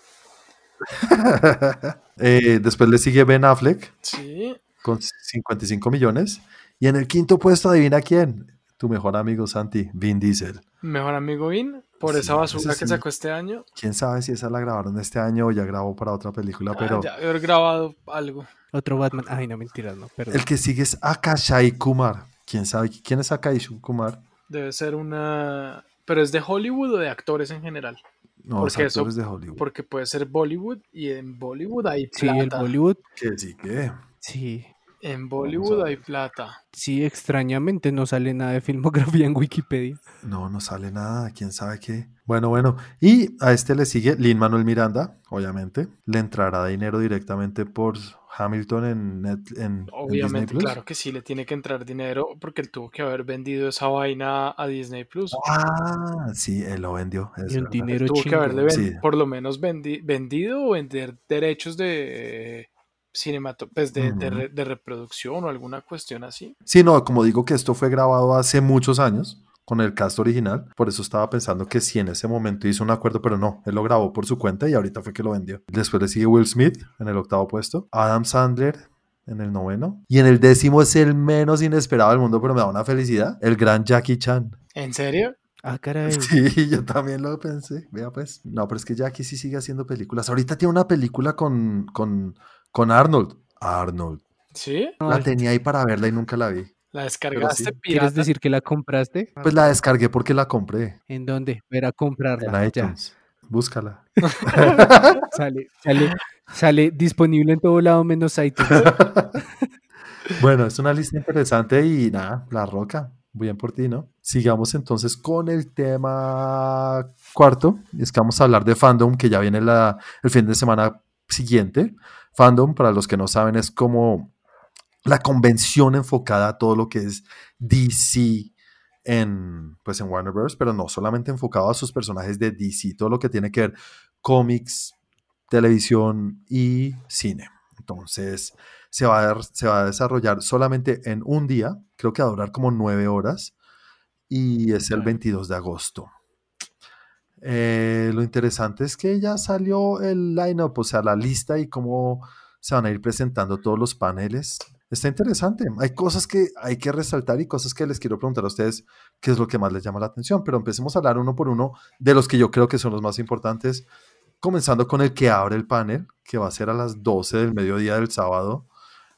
A: Eh, después le sigue Ben Affleck
B: Sí.
A: con 55 millones. Y en el quinto puesto, adivina quién. Tu mejor amigo Santi, Vin Diesel.
B: Mejor amigo Vin, por
A: Sí,
B: esa basura que sacó este año.
A: Quién sabe si esa la grabaron este año o ya grabó para otra película,
B: Ah,
A: pero
B: ya debe haber grabado algo.
C: Otro Batman. Ay, no, mentiras, no, perdón.
A: el que sigue es Akashai Kumar. ¿Quién sabe quién es Akashai Kumar?
B: Debe ser una. Pero es de Hollywood o de actores en general.
A: No, es
B: Porque eso-
A: actores de Hollywood.
B: Porque puede ser Bollywood y en Bollywood hay
C: Sí, el
B: plata.
C: Bollywood.
A: Que sí que.
C: Sí.
B: En Bollywood hay plata.
C: Sí, extrañamente no sale nada de filmografía en Wikipedia.
A: No, no sale nada, quién sabe qué. Bueno, bueno. Y a este le sigue Lin Manuel Miranda, obviamente. Le entrará dinero directamente por Hamilton en, Net- en- en Disney
B: Obviamente,
A: Plus.
B: claro que sí le tiene que entrar dinero porque él tuvo que haber vendido esa vaina a Disney Plus.
A: Ah, sí, él lo vendió. es
C: Y un dinero
B: tuvo que haberle
A: Sí.
B: por lo menos vendi- vendido o vender derechos de cinemato pues de, de
A: Ujú.
B: re- de reproducción o alguna cuestión así.
A: Sí, no, como digo que esto fue grabado hace muchos años con el cast original, por eso estaba pensando que sí en ese momento hizo un acuerdo, pero no, él lo grabó por su cuenta y ahorita fue que lo vendió. Después le sigue Will Smith en el octavo puesto, Adam Sandler en el noveno y en el décimo es el menos inesperado del mundo, pero me da una felicidad, el gran Jackie Chan.
B: ¿En serio?
C: Ah, caray.
A: Sí, yo también lo pensé. Vea pues. No, pero es que Jackie sí sigue haciendo películas. Ahorita tiene una película con, con, con Arnold. Arnold.
B: ¿Sí?
A: La
C: Ay,
A: tenía ahí para verla y nunca la vi.
B: ¿La descargaste
A: sí.
B: pirata?
C: ¿Quieres decir que la compraste?
A: Pues la descargué porque la compré
C: ¿En dónde? Ver a
A: en
C: comprarla. Ya.
A: iTunes. Búscala.
C: Sale, sale, sale disponible en todo lado menos iTunes.
A: Bueno, es una lista interesante y nada, La Roca. Bien por ti, ¿no? Sigamos entonces con el tema cuarto. Es que vamos a hablar de fandom, que ya viene la- el fin de semana siguiente. Fandom, para los que no saben, es como la convención enfocada a todo lo que es DC, en, pues en Warner Bros., pero no solamente enfocado a sus personajes de DC, todo lo que tiene que ver cómics, televisión y cine. Entonces, se va, a, se va a desarrollar solamente en un día, creo que va a durar como nueve horas, y es el 22 de agosto. Eh, lo interesante es que ya salió el lineup, o sea, la lista y cómo se van a ir presentando todos los paneles. Está interesante. Hay cosas que hay que resaltar y cosas que les quiero preguntar a ustedes qué es lo que más les llama la atención. Pero empecemos a hablar uno por uno de los que yo creo que son los más importantes. Comenzando con el que abre el panel, que va a ser a las 12 del mediodía del sábado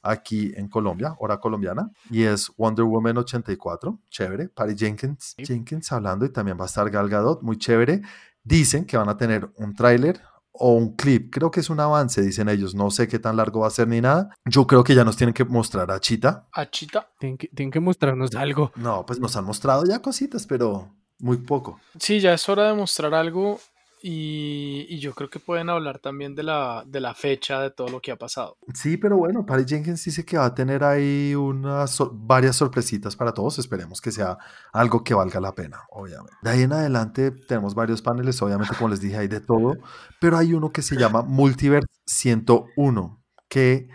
A: aquí en Colombia, hora colombiana, y es Wonder Woman 84, chévere, Patty Jenkins, Jenkins hablando y también va a estar Gal Gadot, muy chévere. Dicen que van a tener un tráiler o un clip, creo que es un avance, dicen ellos, no sé qué tan largo va a ser ni nada. Yo creo que ya nos tienen que mostrar a Chita.
B: A Chita.
C: Tienen que, tienen que mostrarnos algo.
A: No, pues nos han mostrado ya cositas, pero muy poco.
B: Sí, ya es hora de mostrar algo y, yo creo que pueden hablar también de la, de la fecha de todo lo que ha pasado.
A: Sí, pero bueno, Patty Jenkins dice que va a tener ahí unas varias sorpresitas para todos. Esperemos que sea algo que valga la pena, obviamente. De ahí en adelante tenemos varios paneles, obviamente, como les dije, hay de todo, pero hay uno que se llama Multiverse 101, que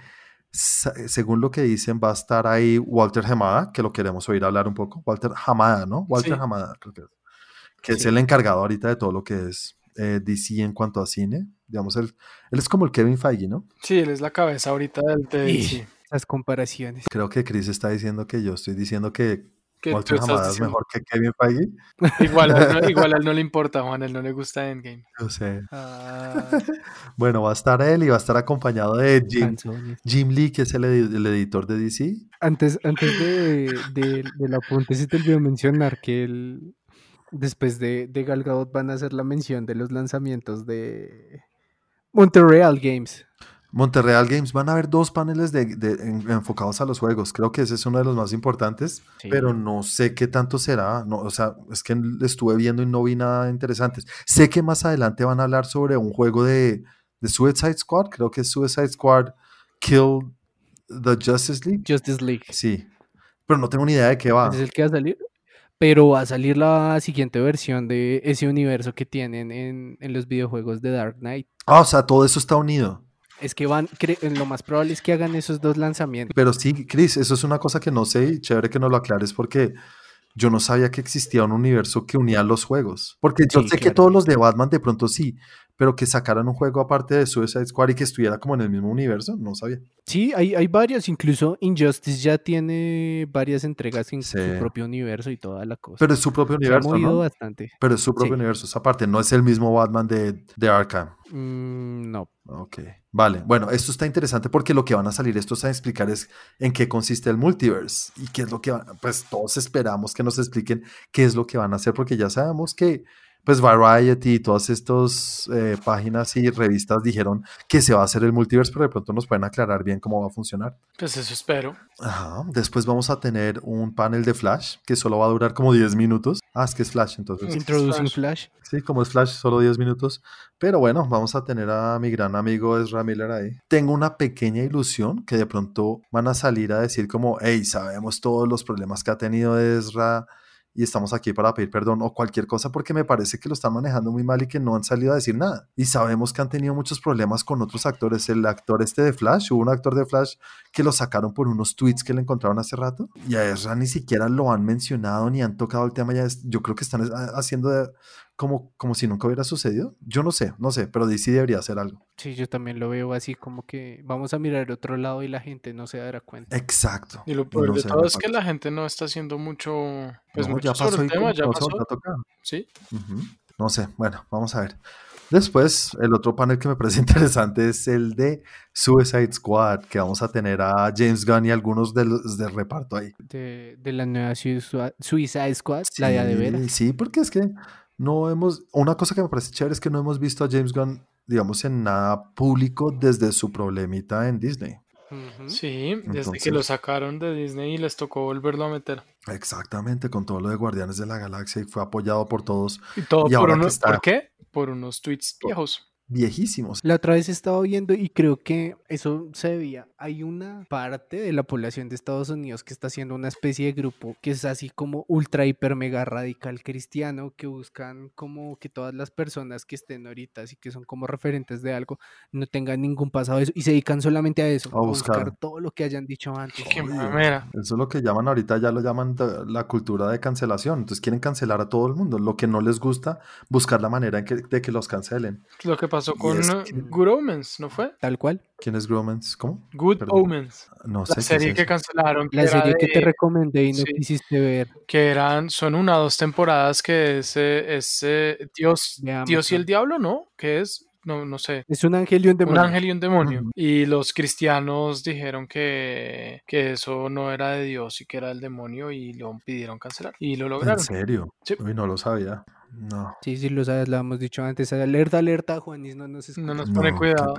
A: según lo que dicen va a estar ahí Walter Hamada, que lo queremos oír hablar un poco. Walter Hamada, ¿no? Walter Hamada, creo que es. Que es el encargado ahorita de todo lo que es eh, DC en cuanto a cine. Digamos, él, él es como el Kevin Feige, ¿no?
B: Sí, él es la cabeza ahorita del DC.
C: Las comparaciones.
A: Creo que Chris está diciendo que yo estoy diciendo que Walter Hamada es mejor que Kevin Feige.
B: Igual, a él no le importa, Juan, a él no le gusta Endgame.
A: Yo sé. Ah. bueno, va a estar él y va a estar acompañado de Jim, Jim Lee, que es el, editor de DC.
C: Antes, antes de, de, del apunte, si te olvidó mencionar que el, después de, de Gal Gadot van a hacer la mención de los lanzamientos de Montreal Games.
A: Montreal Games van a haber dos paneles de, enfocados a los juegos. Creo que ese es uno de los más importantes, pero no sé qué tanto será. No, o sea, es que estuve viendo y no vi nada interesante. Sé que más adelante van a hablar sobre un juego de, de Suicide Squad. Creo que es Suicide Squad Kill the Justice League.
C: Justice League.
A: Sí, pero no tengo ni idea de qué va.
C: ¿Es el que va a salir? Pero va a salir la siguiente versión de ese universo que tienen en, los videojuegos de Dark Knight.
A: Ah, o sea, todo eso está unido.
C: Es que van, lo más probable es que hagan esos dos lanzamientos.
A: Pero sí, Chris, eso es una cosa que no sé y chévere que nos lo aclares porque yo no sabía que existía un universo que unía los juegos. Porque yo sé que todos los de Batman de pronto sí, pero que sacaran un juego aparte de Suicide Squad y que estuviera como en el mismo universo, no sabía.
C: Sí, hay, hay varios, incluso Injustice ya tiene varias entregas en su propio universo y toda la cosa.
A: Pero es su propio universo.
C: Se ha
A: ¿no?
C: bastante.
A: Pero es su propio universo, esa parte, no es el mismo Batman de, de Arkham.
C: Mm, no.
A: Ok, vale. Bueno, esto está interesante porque lo que van a salir estos a explicar es en qué consiste el multiverse y qué es lo que van, pues todos esperamos que nos expliquen qué es lo que van a hacer porque ya sabemos que pues Variety y todas estas eh, páginas y revistas dijeron que se va a hacer el multiverse, pero de pronto nos pueden aclarar bien cómo va a funcionar.
B: Pues eso espero.
A: Ajá. Después vamos a tener un panel de Flash que solo va a durar como 10 minutos. Ah, es que es Flash entonces.
C: Introducing Flash.
A: Sí, como es Flash, solo 10 minutos. Pero bueno, vamos a tener a mi gran amigo Ezra Miller ahí. Tengo una pequeña ilusión que de pronto van a salir a decir como, hey, sabemos todos los problemas que ha tenido Ezra y estamos aquí para pedir perdón o cualquier cosa porque me parece que lo están manejando muy mal y que no han salido a decir nada. Y sabemos que han tenido muchos problemas con otros actores. El actor este de Flash, hubo un actor de Flash que lo sacaron por unos tweets que le encontraron hace rato y a Ezra ni siquiera lo han mencionado ni han tocado el tema. Ya yo creo que están haciendo como, como si nunca hubiera sucedido. Yo no sé, no sé, pero DC debería hacer algo.
C: Sí, yo también lo veo así como que vamos a mirar otro lado y la gente no se dará cuenta.
A: Exacto.
B: Y lo peor de todo es que la gente no está haciendo mucho, pues mucho ya sobre el tema, ya pasó. Sí.
A: No sé, bueno, vamos a ver. Después, el otro panel que me parece interesante es el de Suicide Squad, que vamos a tener a James Gunn y algunos de los de reparto ahí.
C: De, la nueva Suicide Squad, la de de veras.
A: Sí, porque es que no hemos, una cosa que me parece chévere es que no hemos visto a James Gunn, digamos, en nada público desde su problemita en Disney.
B: Sí, desde que lo sacaron de Disney y les tocó volverlo a meter.
A: Exactamente, con todo lo de Guardianes de la Galaxia y fue apoyado por todos.
B: Y todo por, unos, ¿por qué? Por unos tweets viejos.
A: Viejísimos.
C: La otra vez estaba viendo y creo que eso se veía. Hay una parte de la población de Estados Unidos que está haciendo una especie de grupo que es así como ultra, hiper, mega radical cristiano, que buscan como que todas las personas que estén ahorita, así que son como referentes de algo, no tengan ningún pasado de eso y se dedican solamente a eso,
A: A buscar.
C: todo lo que hayan dicho antes.
B: Qué.
A: Eso es lo que llaman ahorita, ya lo llaman la cultura de cancelación. Entonces quieren cancelar a todo el mundo. Lo que no les gusta, buscar la manera en que, de que los cancelen.
B: Lo que pasó con
A: es que-
B: Good Omens, ¿no fue?
C: Tal cual.
A: ¿Quién es Gromans? ¿Cómo?
B: Good
A: Perdón.
B: Omens.
A: No sé.
B: La
A: es
B: serie que cancelaron. que
C: La serie que te recomendé y no
B: sí.
C: quisiste ver.
B: que eran, son una o dos temporadas que es, es, Dios, Dios y el diablo, ¿no? Que es, no, no sé.
C: Es un ángel y un demonio.
B: Un ángel y un demonio. Y los cristianos dijeron que, que eso no era de Dios y que era del demonio y lo pidieron cancelar. Y lo
A: ¿En
B: lograron.
A: serio?
B: Sí.
A: Uy, no lo sabía. No.
C: Sí, sí, lo sabes, lo hemos dicho antes. Alerta, alerta, Juanis, no nos escucha.
B: No nos
A: No,
B: pone cuidado.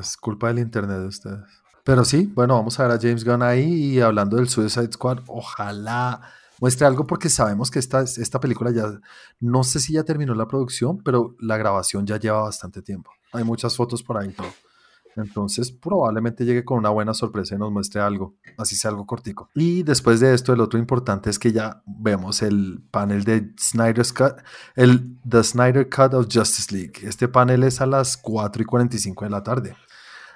A: Es culpa del internet de ustedes. Pero sí, bueno, vamos a ver a James Gunn ahí y hablando del Suicide Squad, ojalá muestre algo porque sabemos que esta, esta película ya, no sé si ya terminó la producción, pero la grabación ya lleva bastante tiempo. Hay muchas fotos por ahí todo. Entonces probablemente llegue con una buena sorpresa y nos muestre algo, así sea algo cortico. Y después de esto, el otro importante es que ya vemos el panel de Snyder's Cut, el The Snyder Cut of Justice League. Este panel es a las 4 y 45 de la tarde.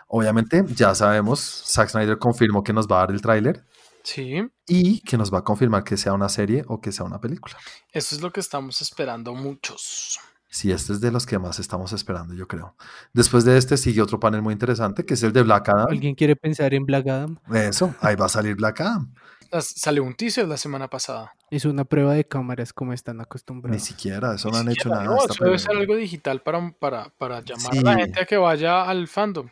A: Obviamente, ya sabemos, Zack Snyder confirmó que nos va a dar el tráiler
B: Sí,
A: y que nos va a confirmar que sea una serie o que sea una película.
B: eso es lo que estamos esperando muchos.
A: Sí, este es de los que más estamos esperando, yo creo. Después de este sigue otro panel muy interesante, que es el de Black Adam.
C: ¿Alguien quiere pensar en Black Adam?
A: Eso, ahí va a salir Black Adam.
B: Las- Salió un teaser la semana pasada.
C: Es una prueba de cámaras como están
A: Ni
C: acostumbrados.
A: siquiera, eso
B: Ni
A: no han hecho nada.
B: no, eso debe ser algo digital para, para, para llamar a la gente a que vaya al fandom.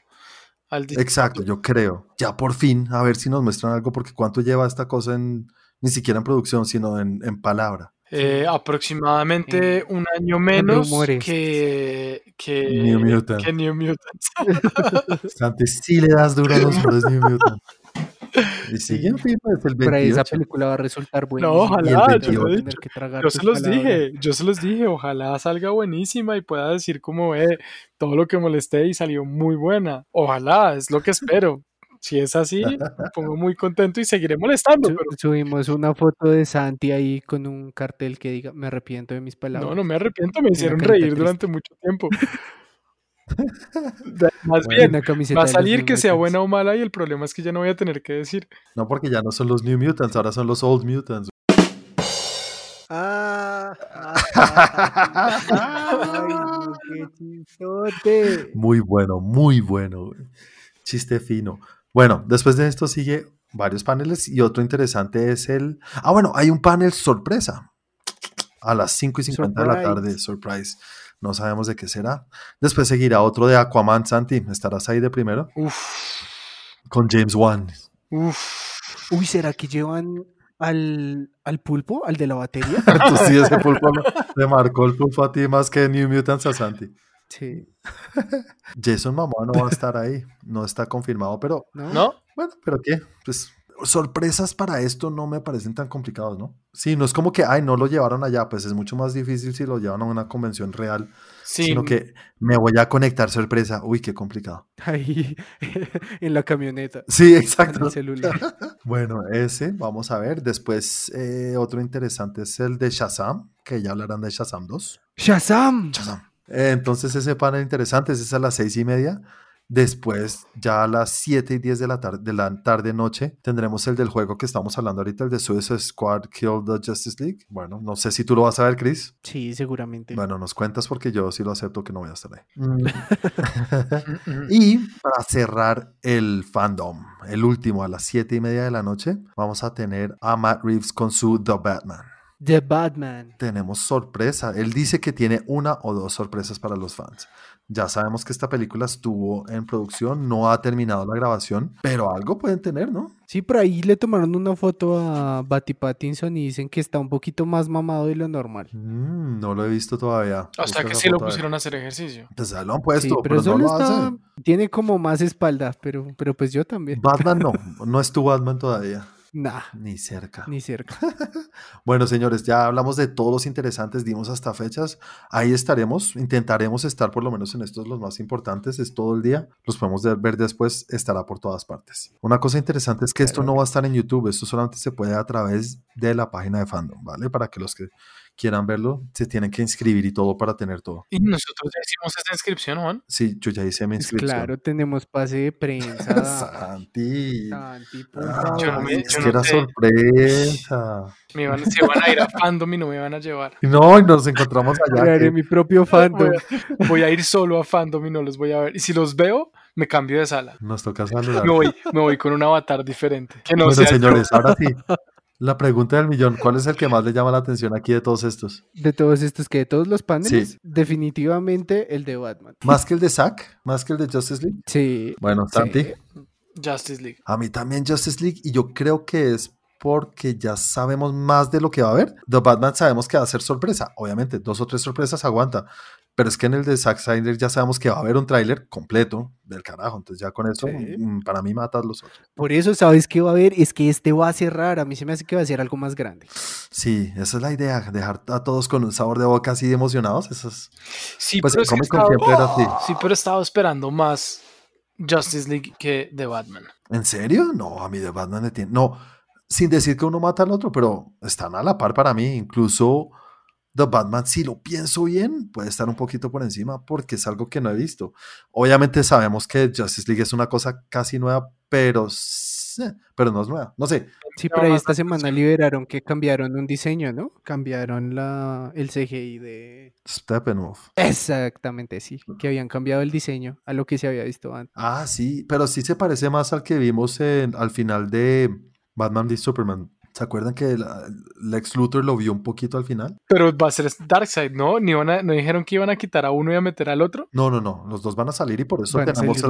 B: Al
A: Exacto, yo creo. Ya por fin, a ver si nos muestran algo, porque cuánto lleva esta cosa en, ni siquiera en producción, sino en, en palabra.
B: Eh, aproximadamente un año menos que, que,
A: New Mutant.
B: que New Mutants.
A: Antes sí le das duro a los New Mutant. Y siguen firmes el
C: Por ahí esa
A: 28.
C: película va a resultar buena.
B: No, ojalá,
A: yo lo he
B: dicho.
C: Yo
B: se los dije, yo se los dije, ojalá salga buenísima y pueda decir como, eh, todo lo que molesté y salió muy buena. Ojalá, es lo que espero. Si es así, me pongo muy contento y seguiré molestando, pero
C: Subimos una foto de Santi ahí con un cartel que diga, me arrepiento de mis palabras.
B: no, no me arrepiento, me hicieron reír
C: triste.
B: durante mucho tiempo. Más
A: Bueno,
B: bien, va a salir que sea buena o mala y el problema es que ya no voy a tener que decir.
A: No, porque ya no son los New Mutants, ahora son los Old Mutants.
C: Ah, ay, no, qué chistote.
A: Muy bueno, muy bueno. Chiste fino. Bueno, después de esto sigue varios paneles y otro interesante es el... Ah, bueno, hay un panel sorpresa. A las 5 y 50 de la tarde, surprise. No sabemos de qué será. Después seguirá otro de Aquaman, Santi. ¿Estarás ahí de primero?
B: Uf,
A: Con James Wan.
B: uf.
C: Uy, ¿será que llevan al, al pulpo, al de la batería?
A: Tú sí, ese pulpo no- le marcó el pulpo a ti más que New Mutants a Santi.
C: Sí.
A: Jason Momoa no va a estar ahí. No está confirmado, pero
C: ¿No?
B: ¿No?
A: Bueno, pero ¿qué? Pues sorpresas para esto no me parecen tan complicados, ¿no? Sí, no es como que, ay, no lo llevaron allá, pues es mucho más difícil si lo llevan a una convención real,
B: Sí,
A: sino que me voy a conectar sorpresa. Uy, qué complicado.
C: Ahí en la camioneta.
A: Sí, exacto.
C: el celular.
A: Bueno, ese, vamos a ver. Después, eh, otro interesante es el de Shazam, que ya hablarán de Shazam 2.
C: ¡Shazam!
A: Shazam. Entonces, ese panel interesante, es a las seis y media. Después, ya a las 7 y 10 de la tarde, de la tarde noche, tendremos el del juego que estamos hablando ahorita, el de Suicide Squad Kill the Justice League. Bueno, no sé si tú lo vas a ver, Chris.
C: Sí, seguramente.
A: Bueno, nos cuentas porque yo sí lo acepto que no voy a estar ahí.
B: Mm.
A: y para cerrar el fandom, el último a las 7 y media de la noche, vamos a tener a Matt Reeves con su The Batman.
C: The Batman.
A: tenemos sorpresa. Él dice que tiene una o dos sorpresas para los fans. Ya sabemos que esta película estuvo en producción, no ha terminado la grabación, pero algo pueden tener, ¿no?
C: Sí, por ahí le tomaron una foto a Batty Pattinson y dicen que está un poquito más mamado de lo normal.
A: Mm, no lo he visto todavía.
B: O sea
A: Busca
B: que sí lo pusieron a hacer ejercicio.
A: Pues ya lo han puesto,
C: Sí, pero
A: pero, no
C: solo
A: lo
C: está.
A: hace.
C: Tiene como más espalda, pero, pero pues yo también.
A: Batman no, no es tu Batman todavía.
C: Nah,
A: Ni cerca.
C: ni cerca.
A: Bueno, señores, ya hablamos de todos los interesantes, dimos hasta fechas. Ahí estaremos, intentaremos estar por lo menos en estos los más importantes, es todo el día. Los podemos de- ver después, estará por todas partes. Una cosa interesante es que esto no va a estar en YouTube, esto solamente se puede a través de la página de fandom, ¿vale? Para que los que quieran verlo se tienen que inscribir y todo para tener todo.
B: Y nosotros ya hicimos esa inscripción, Juan.
A: Sí, yo ya hice mi
C: Pues
A: inscripción.
C: claro, tenemos pase de prensa.
A: Santi.
C: Santi, por
A: Ay,
B: Yo no me-
C: favor.
A: es
B: yo
A: que
B: no
A: era
B: sé.
A: sorpresa.
B: Me iban, se iban a ir a fandom y no me van a llevar.
A: No, y nos encontramos allá.
C: Crearé
A: que-
C: mi propio fandom.
B: Voy a, voy a ir solo a fandom y no los voy a ver. Y si los veo, me cambio de sala.
A: Nos toca saludar.
B: Me voy, me voy con un avatar diferente. Que no
A: bueno,
B: sea yo.
A: señores, ahora sí. La pregunta del millón, ¿cuál es el que más le llama la atención aquí de todos estos?
C: De todos estos que de todos los paneles,
A: Sí.
C: definitivamente el de Batman.
A: ¿Más que el de Zack? ¿Más que el de Justice League?
C: Sí.
A: Bueno,
C: Sí.
A: Santi,
B: Justice League.
A: a mí también Justice League y yo creo que es porque ya sabemos más de lo que va a haber. The Batman sabemos que va a ser sorpresa. Obviamente, dos o tres sorpresas aguanta. Pero es que en el de Zack Snyder ya sabemos que va a haber un tráiler completo del carajo. Entonces ya con eso,
C: Sí.
A: mm, para mí matas los otros.
C: Por eso, ¿sabes qué va a haber? Es que este va a cerrar. A mí se me hace que va a ser algo más grande.
A: Sí, esa es la idea, dejar a todos con un sabor de boca así de emocionados. Eso es...
B: Sí,
A: Pues
B: pero es que
A: siempre era así.
B: sí, pero he estado esperando más Justice League que de Batman.
A: ¿En serio? No, a mí de Batman le tiene. No, sin decir que uno mata al otro, pero están a la par para mí. Incluso The Batman, si lo pienso bien, puede estar un poquito por encima porque es algo que no he visto. Obviamente sabemos que Justice League es una cosa casi nueva, pero, pero no es nueva. No sé.
C: Sí, pero ahí esta semana liberaron que cambiaron un diseño, ¿no? Cambiaron la, el CGI de...
A: Steppenwolf.
C: Exactamente, sí. Que habían cambiado el diseño a lo que se había visto antes.
A: Ah, sí, pero sí se parece más al que vimos en- al final de Batman v Superman. ¿Se acuerdan que la- Lex Luthor lo vio un poquito al final?
B: Pero va a ser Darkseid, ¿no? Ni van a- ¿No dijeron que iban a quitar a uno y a meter al otro?
A: No, no, no, los dos van a salir y por eso
C: Van
A: tenemos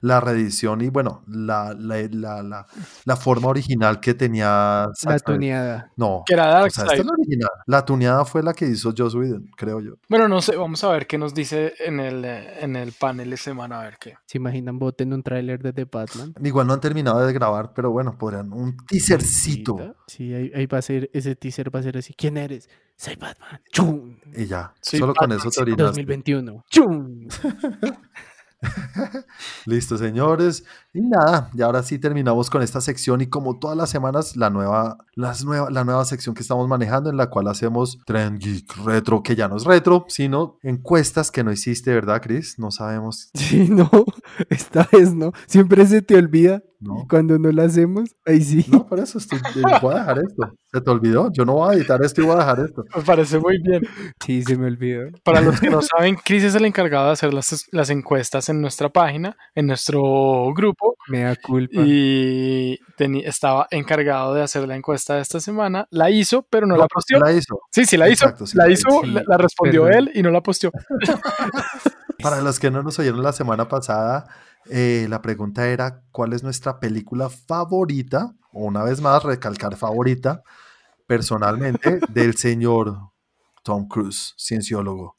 A: la reedición y bueno, la, la, la, la, la forma original que tenía
C: La tuneada.
A: No,
B: Que era
A: o sea,
B: Darkseid.
A: esta es la original. La tuneada fue la que hizo Joss Whedon, creo yo.
B: Bueno, no sé, vamos a ver qué nos dice en el, en el panel de semana, a ver qué.
C: ¿Se imaginan voten un tráiler de The Batman?
A: Igual no han terminado de grabar, pero bueno, podrían un teasercito
C: Sí, ahí, ahí va a ser, ese teaser va a ser así. ¿Quién eres? Soy Batman. ¡Chum!
A: y ya. Solo con eso te orinaste.
C: 2021. ¡Chum!
A: Listo, señores. Y nada, y ahora sí terminamos con esta sección y como todas las semanas, la nueva, las nueva, la nueva sección que estamos manejando en la cual hacemos Trend Geek Retro, que ya no es retro, sino encuestas que no hiciste, ¿verdad, Chris? No sabemos,
C: Sí, no, esta vez no. Siempre se te olvida.
A: ¿no?
C: Y cuando no la hacemos, ahí sí.
A: No, por eso estoy, voy a dejar esto. ¿Se te olvidó? Yo no voy a editar esto y voy a dejar esto.
B: Me parece muy bien.
C: Sí, se me olvidó.
B: Para los que no saben, Chris es el encargado de hacer las, las encuestas en nuestra página, en nuestro grupo,
C: Me da culpa.
B: y estaba encargado de hacer la encuesta de esta semana. La hizo, pero no, la posteó.
A: La hizo.
B: Sí, sí, la hizo.
A: Sí,
B: la hizo, la, la respondió
C: Perdón.
B: él y no la posteó.
A: Para los que no nos oyeron la semana pasada, eh, la pregunta era, ¿cuál es nuestra película favorita? O una vez más, recalcar favorita, personalmente, del señor Tom Cruise, cienciólogo,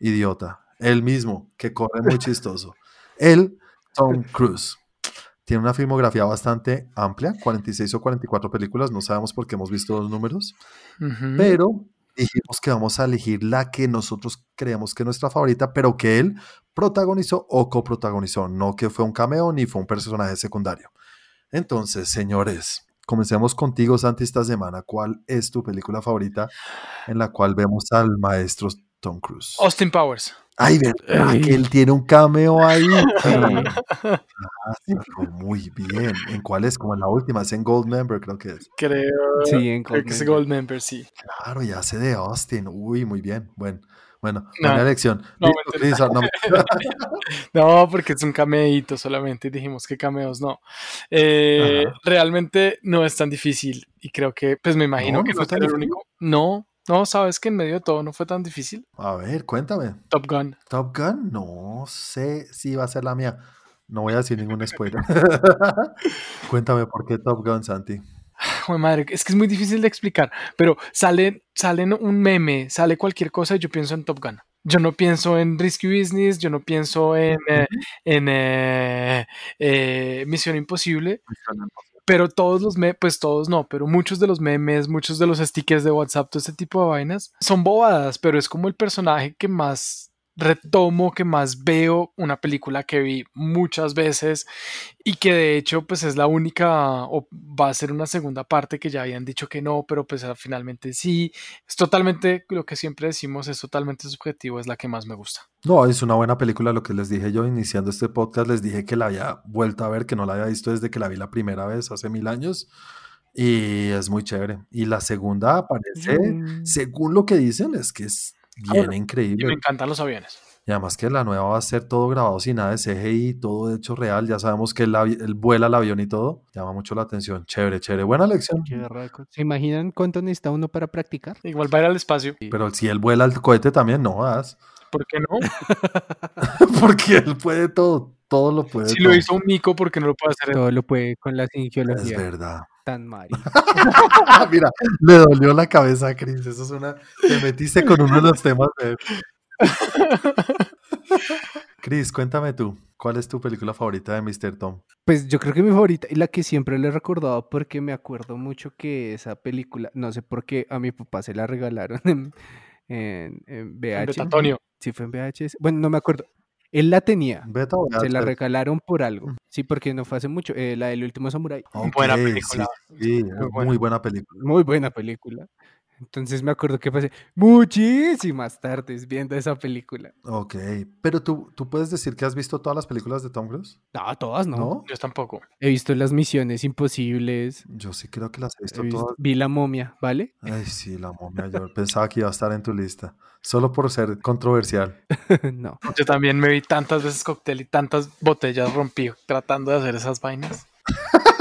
A: idiota, él mismo, que corre muy chistoso. Él, Tom Cruise. Tiene una filmografía bastante amplia, 46 o 44 películas, no sabemos por qué hemos visto los números,
B: Ujú.
A: pero dijimos que vamos a elegir la que nosotros creemos que es nuestra favorita, pero que él protagonizó o coprotagonizó, no que fue un cameo ni fue un personaje secundario. Entonces, señores, comencemos contigo, Santi, esta semana. ¿Cuál es tu película favorita en la cual vemos al maestro Tom Cruise?
B: Austin Powers.
A: Ay, ¿verdad
C: Ay.
A: que él tiene un cameo ahí?
C: Sí.
A: Fantástico, muy bien. ¿En cuál es? Como en la última, es en Gold Member, creo que es.
B: Creo,
C: Sí, en
B: creo que es
C: Goldmember.
B: Gold Member, sí.
A: Claro, ya sé de Austin. Uy, muy bien. Bueno, bueno,
B: No,
A: buena elección.
B: no,
A: Listo,
B: mentira.
A: Cris, no,
B: No, porque es un cameíto solamente. y Dijimos que cameos no. Eh, realmente no es tan difícil. Y creo que, pues me imagino
A: No,
B: que
A: no
B: es
A: tan
B: el único. No, no, sabes que en medio de todo no fue tan difícil.
A: A ver, cuéntame.
B: Top Gun.
A: Top Gun, no sé si va a ser la mía. No voy a decir ningún spoiler. cuéntame por qué Top Gun, Santi.
B: Joder, madre, es que es muy difícil de explicar, pero sale, sale un meme, sale cualquier cosa y yo pienso en Top Gun. Yo no pienso en Risky Business, yo no pienso en, eh, en eh, eh, Misión Imposible, pero todos los memes, pues todos no, pero muchos de los memes, muchos de los stickers de WhatsApp, todo ese tipo de vainas, son bobadas, pero es como el personaje que más retomo, que más veo, una película que vi muchas veces y que de hecho pues es la única o va a ser una segunda parte que ya habían dicho que no, pero pues finalmente sí. Es totalmente lo que siempre decimos, es totalmente subjetivo, es la que más me gusta.
A: No, es una buena película, lo que les dije yo iniciando este podcast, les dije que la había vuelto a ver, que no la había visto desde que la vi la primera vez hace mil años. Y es muy chévere. Y la segunda aparece,
C: Mm.
A: según lo que dicen, es que es
B: Ah,
A: bien
B: bueno, Y
A: increíble.
B: me encantan los aviones.
A: Y además que la nueva va a ser todo grabado sin nada de CGI, todo hecho real. Ya sabemos que él, él vuela el avión y todo. Llama mucho la atención. Chévere, chévere. Buena lección.
C: ¿Se imaginan cuánto necesita uno para practicar?
B: Igual va a ir al espacio.
A: Pero si él vuela el cohete también, no vas.
B: ¿Por qué no?
A: Porque él puede todo. Todo lo puede.
B: Si lo hizo un mico, ¿por qué no lo puede hacer? él?
C: Todo lo puede con la
A: Es
C: cingiología
A: verdad.
C: Tan mal.
A: Mira, le dolió la cabeza a Chris. Eso es una. Te metiste con uno de los temas de. Chris, cuéntame tú. ¿Cuál es tu película favorita de Mr. Tom?
C: Pues yo creo que mi favorita y la que siempre le he recordado porque me acuerdo mucho que esa película, no sé por qué a mi papá se la regalaron en, en, en
B: En
C: VH.
B: Betatonio.
C: Sí, fue en VHS. Bueno, no me acuerdo. Él la tenía. Se la
A: VHS?
C: regalaron por algo. Sí, porque no fue hace mucho. eh, la del último Samurai.
B: Buena película.
A: Sí, sí,
B: Muy buena
A: película.
C: Muy buena película. Entonces me acuerdo que pasé muchísimas tardes viendo esa película.
A: Ok, pero tú, tú puedes decir que has visto todas las películas de Tom Cruise,
C: No, todas no.
A: ¿no?
B: Yo tampoco.
C: He visto las misiones imposibles.
A: Yo sí creo que las he visto- todas.
C: vi la momia, ¿vale?
A: Ay, sí, la momia. Yo pensaba que iba a estar en tu lista, solo por ser controversial.
C: no.
B: Yo también me vi tantas veces cóctel y tantas botellas rompí tratando de hacer esas vainas.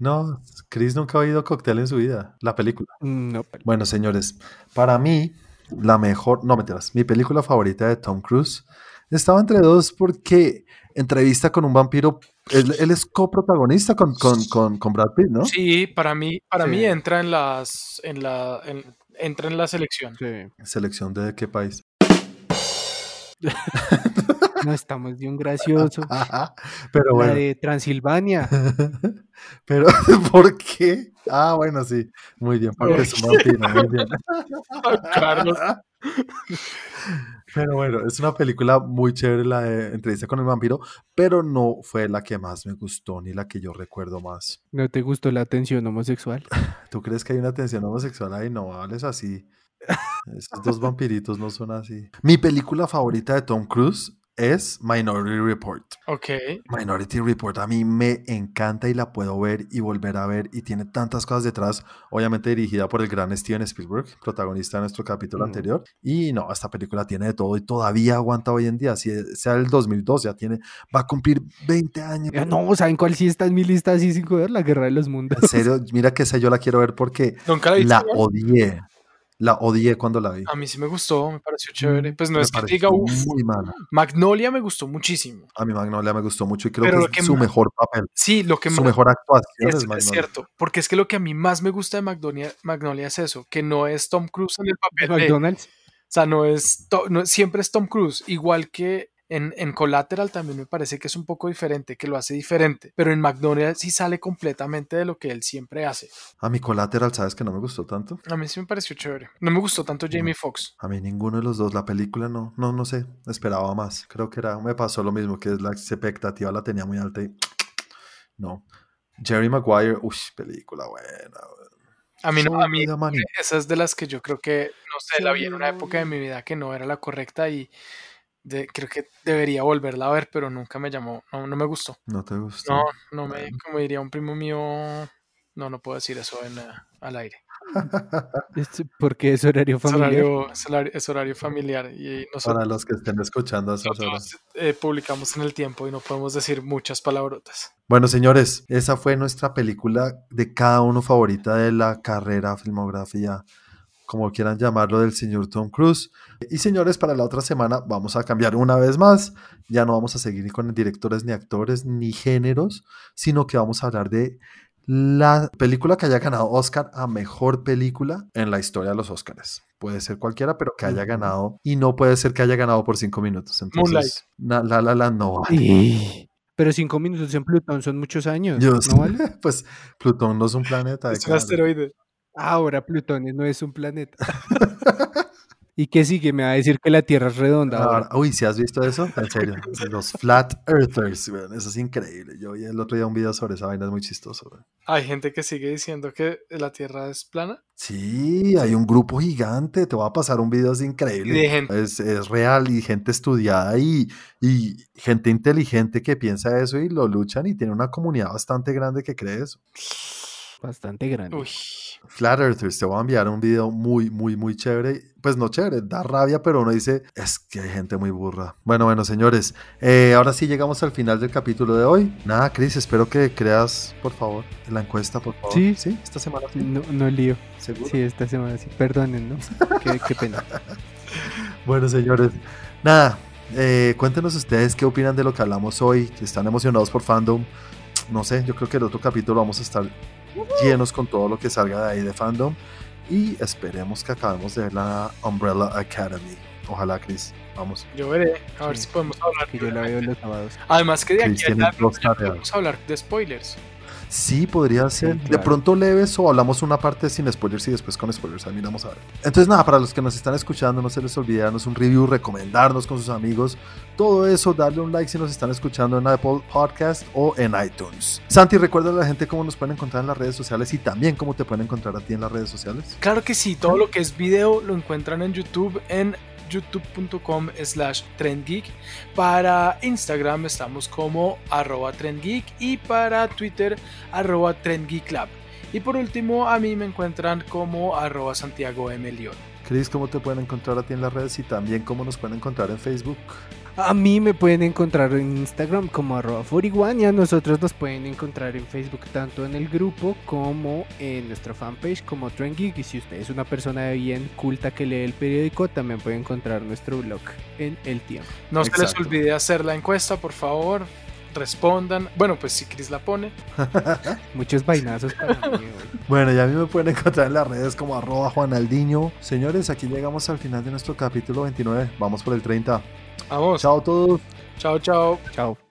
A: No, Chris nunca ha oído Cóctel en su vida, la película.
C: No, pero-
A: Bueno, señores, para mí, la mejor, no mentiras, mi película favorita de Tom Cruise estaba entre dos porque entrevista con un vampiro, él, él es coprotagonista con, con, con, con Brad Pitt, ¿no?
B: Sí, para mí, para
C: Sí.
B: mí entra en las, en la, en- entra en la selección.
C: sí.
A: Selección de qué país.
C: No estamos de un gracioso.
A: Pero
C: La
A: bueno.
C: de Transilvania.
A: Pero, ¿por qué? Ah, bueno, sí. Muy bien, porque es un vampiro, muy bien.
B: Carlos.
A: Pero bueno, es una película muy chévere la de Entrevista con el vampiro, pero no fue la que más me gustó ni la que yo recuerdo más.
C: ¿No te gustó la atención homosexual?
A: ¿Tú crees que hay una tensión homosexual ahí? No hables así. Esos dos vampiritos no son así. Mi película favorita de Tom Cruise es Minority Report.
B: Ok.
A: Minority Report a mí me encanta y la puedo ver y volver a ver y tiene tantas cosas detrás, obviamente dirigida por el gran Steven Spielberg, protagonista de nuestro capítulo
C: Ujú.
A: anterior. Y no, esta película tiene de todo y todavía aguanta hoy en día, si sea el 2002, ya tiene, va a cumplir 20 años.
C: No, ¿saben cuál sí está en mi lista así sin joder? La Guerra de los Mundos.
A: En serio, mira que esa yo la quiero ver porque
B: la
A: la odié. La odié cuando la vi.
B: A mí sí me gustó, me pareció chévere. Pues no
A: Me
B: es que diga, uff. Magnolia me gustó muchísimo.
A: A mi Magnolia me gustó mucho y creo
B: Pero
A: que es su mejor papel,
B: Sí, lo que
A: su
B: más-
A: mejor actuación
B: es,
A: es, Magnolia.
B: cierto, porque es que lo que a mí más me gusta de Magnolia, Magnolia es eso, que no es Tom Cruise en el papel de,
C: McDonald's.
B: O sea, no es, to- no- siempre es Tom Cruise, igual que en, en Collateral también me parece que es un poco diferente, que lo hace diferente, pero en Magnolia sí sale completamente de lo que él siempre hace.
A: A mi Collateral, ¿sabes que no me gustó tanto?
B: A mí sí me pareció chévere. No me gustó tanto Jamie Foxx.
A: A mí ninguno de los dos, la película no, no, no sé, esperaba más. Creo que era, me pasó lo mismo, que la expectativa la tenía muy alta y no. Jerry Maguire, uy, película buena.
B: A mí no, a mí esa es de las que yo creo que, no sé, la vi en una época de mi vida que no era la correcta y de- creo que debería volverla a ver, pero nunca me llamó, no, no me gustó.
A: No te gustó.
B: No, no me, como diría un primo mío, no, no puedo decir eso en, eh, al aire.
C: Porque es horario
B: Es
C: familiar.
B: horario, es horario, es horario familiar y nosotros,
A: Para los que estén escuchando a esas horas.
B: nosotros, eh, publicamos en el tiempo y no podemos decir muchas palabrotas.
A: Bueno, señores, esa fue nuestra película de cada uno favorita de la carrera, filmografía, como quieran llamarlo, del señor Tom Cruise. Y señores, para la otra semana vamos a cambiar una vez más. Ya no vamos a seguir ni con directores, ni actores, ni géneros, sino que vamos a hablar de la película que haya ganado Oscar a mejor película en la historia de los Oscars. Puede ser cualquiera, pero que haya ganado. Y no puede ser que haya ganado por cinco minutos. Entonces,
B: Moonlight.
A: na- La La Land no vale.
C: Pero cinco minutos en Plutón son muchos años.
A: Yo
C: ¿No
A: sé,
C: vale?
A: Pues Plutón no es un planeta. ¿de
B: Es un asteroide.
C: Ahora Plutón no es un planeta. ¿Y qué sigue? Me va a decir que la Tierra es redonda. ahora.
A: Ahora, uy, ¿si has visto eso? En serio. Los Flat Earthers, weón, eso es increíble. Yo vi el otro día un video sobre esa vaina, es muy chistoso.
B: Hay gente que sigue diciendo que la Tierra es plana.
A: Sí, hay un grupo gigante, te voy a pasar un video, es increíble.
B: Y de gente.
A: Es, es real y gente estudiada y, y gente inteligente que piensa eso y lo luchan y tiene una comunidad bastante grande que cree eso.
C: Bastante grande.
B: Uy.
A: Flat Earthers, te voy a enviar un video muy, muy, muy chévere. Pues no chévere, da rabia, pero uno dice, es que hay gente muy burra. Bueno, bueno, señores, eh, ahora sí llegamos al final del capítulo de hoy. Nada, Chris, espero que creas, por favor, la encuesta, por favor.
C: Sí.
A: sí, esta semana sí.
C: No, no lío.
A: ¿Seguro?
C: Sí, esta semana sí. Perdonen, ¿no? qué, qué pena.
A: Bueno, señores, nada, eh, cuéntenos ustedes qué opinan de lo que hablamos hoy. Si están emocionados por fandom, no sé, yo creo que el otro capítulo vamos a estar llenos con todo lo que salga de ahí de fandom y esperemos que acabemos de ver la Umbrella Academy. Ojalá, Chris, vamos.
B: Yo veré. A ver
C: Sí.
B: si podemos hablar.
C: Que yo la veo los sábados.
B: Además que de aquí
A: Cristian
B: a podemos hablar de spoilers.
A: Sí, podría ser. De
C: claro.
A: pronto leves o hablamos una parte sin spoilers y después con spoilers. Ahí miramos a ver. Entonces, nada, para los que nos están escuchando, no se les olvide darnos un review, recomendarnos con sus amigos. Todo eso, darle un like si nos están escuchando en Apple Podcast o en iTunes. Santi, recuerda a la gente cómo nos pueden encontrar en las redes sociales y también cómo te pueden encontrar a ti en las redes sociales.
B: Claro que sí, todo lo que es video lo encuentran en YouTube en youtube.com slash trendgeek para Instagram estamos como arroba trendgeek y para Twitter arroba trendgeeklab y por último a mí me encuentran como arroba Santiago M. León.
A: Chris, ¿cómo te pueden encontrar a ti en las redes y también cómo nos pueden encontrar en Facebook?
C: A mí me pueden encontrar en Instagram como arroba 41 y a nosotros nos pueden encontrar en Facebook tanto en el grupo como en nuestra fanpage como Trend Geek y si usted es una persona bien culta que lee el periódico también puede encontrar nuestro blog en El Tiempo.
B: No se les olvide hacer la encuesta, por favor. Respondan. Bueno, pues si Chris la pone.
C: Muchos vainazos para mí hoy.
A: Bueno, ya a mí me pueden encontrar en las redes como arroba Juanaldiño. Señores, aquí llegamos al final de nuestro capítulo 29. Vamos por el 30.
B: Vamos.
A: Chao a todos.
B: Chao, chao.
C: Chao.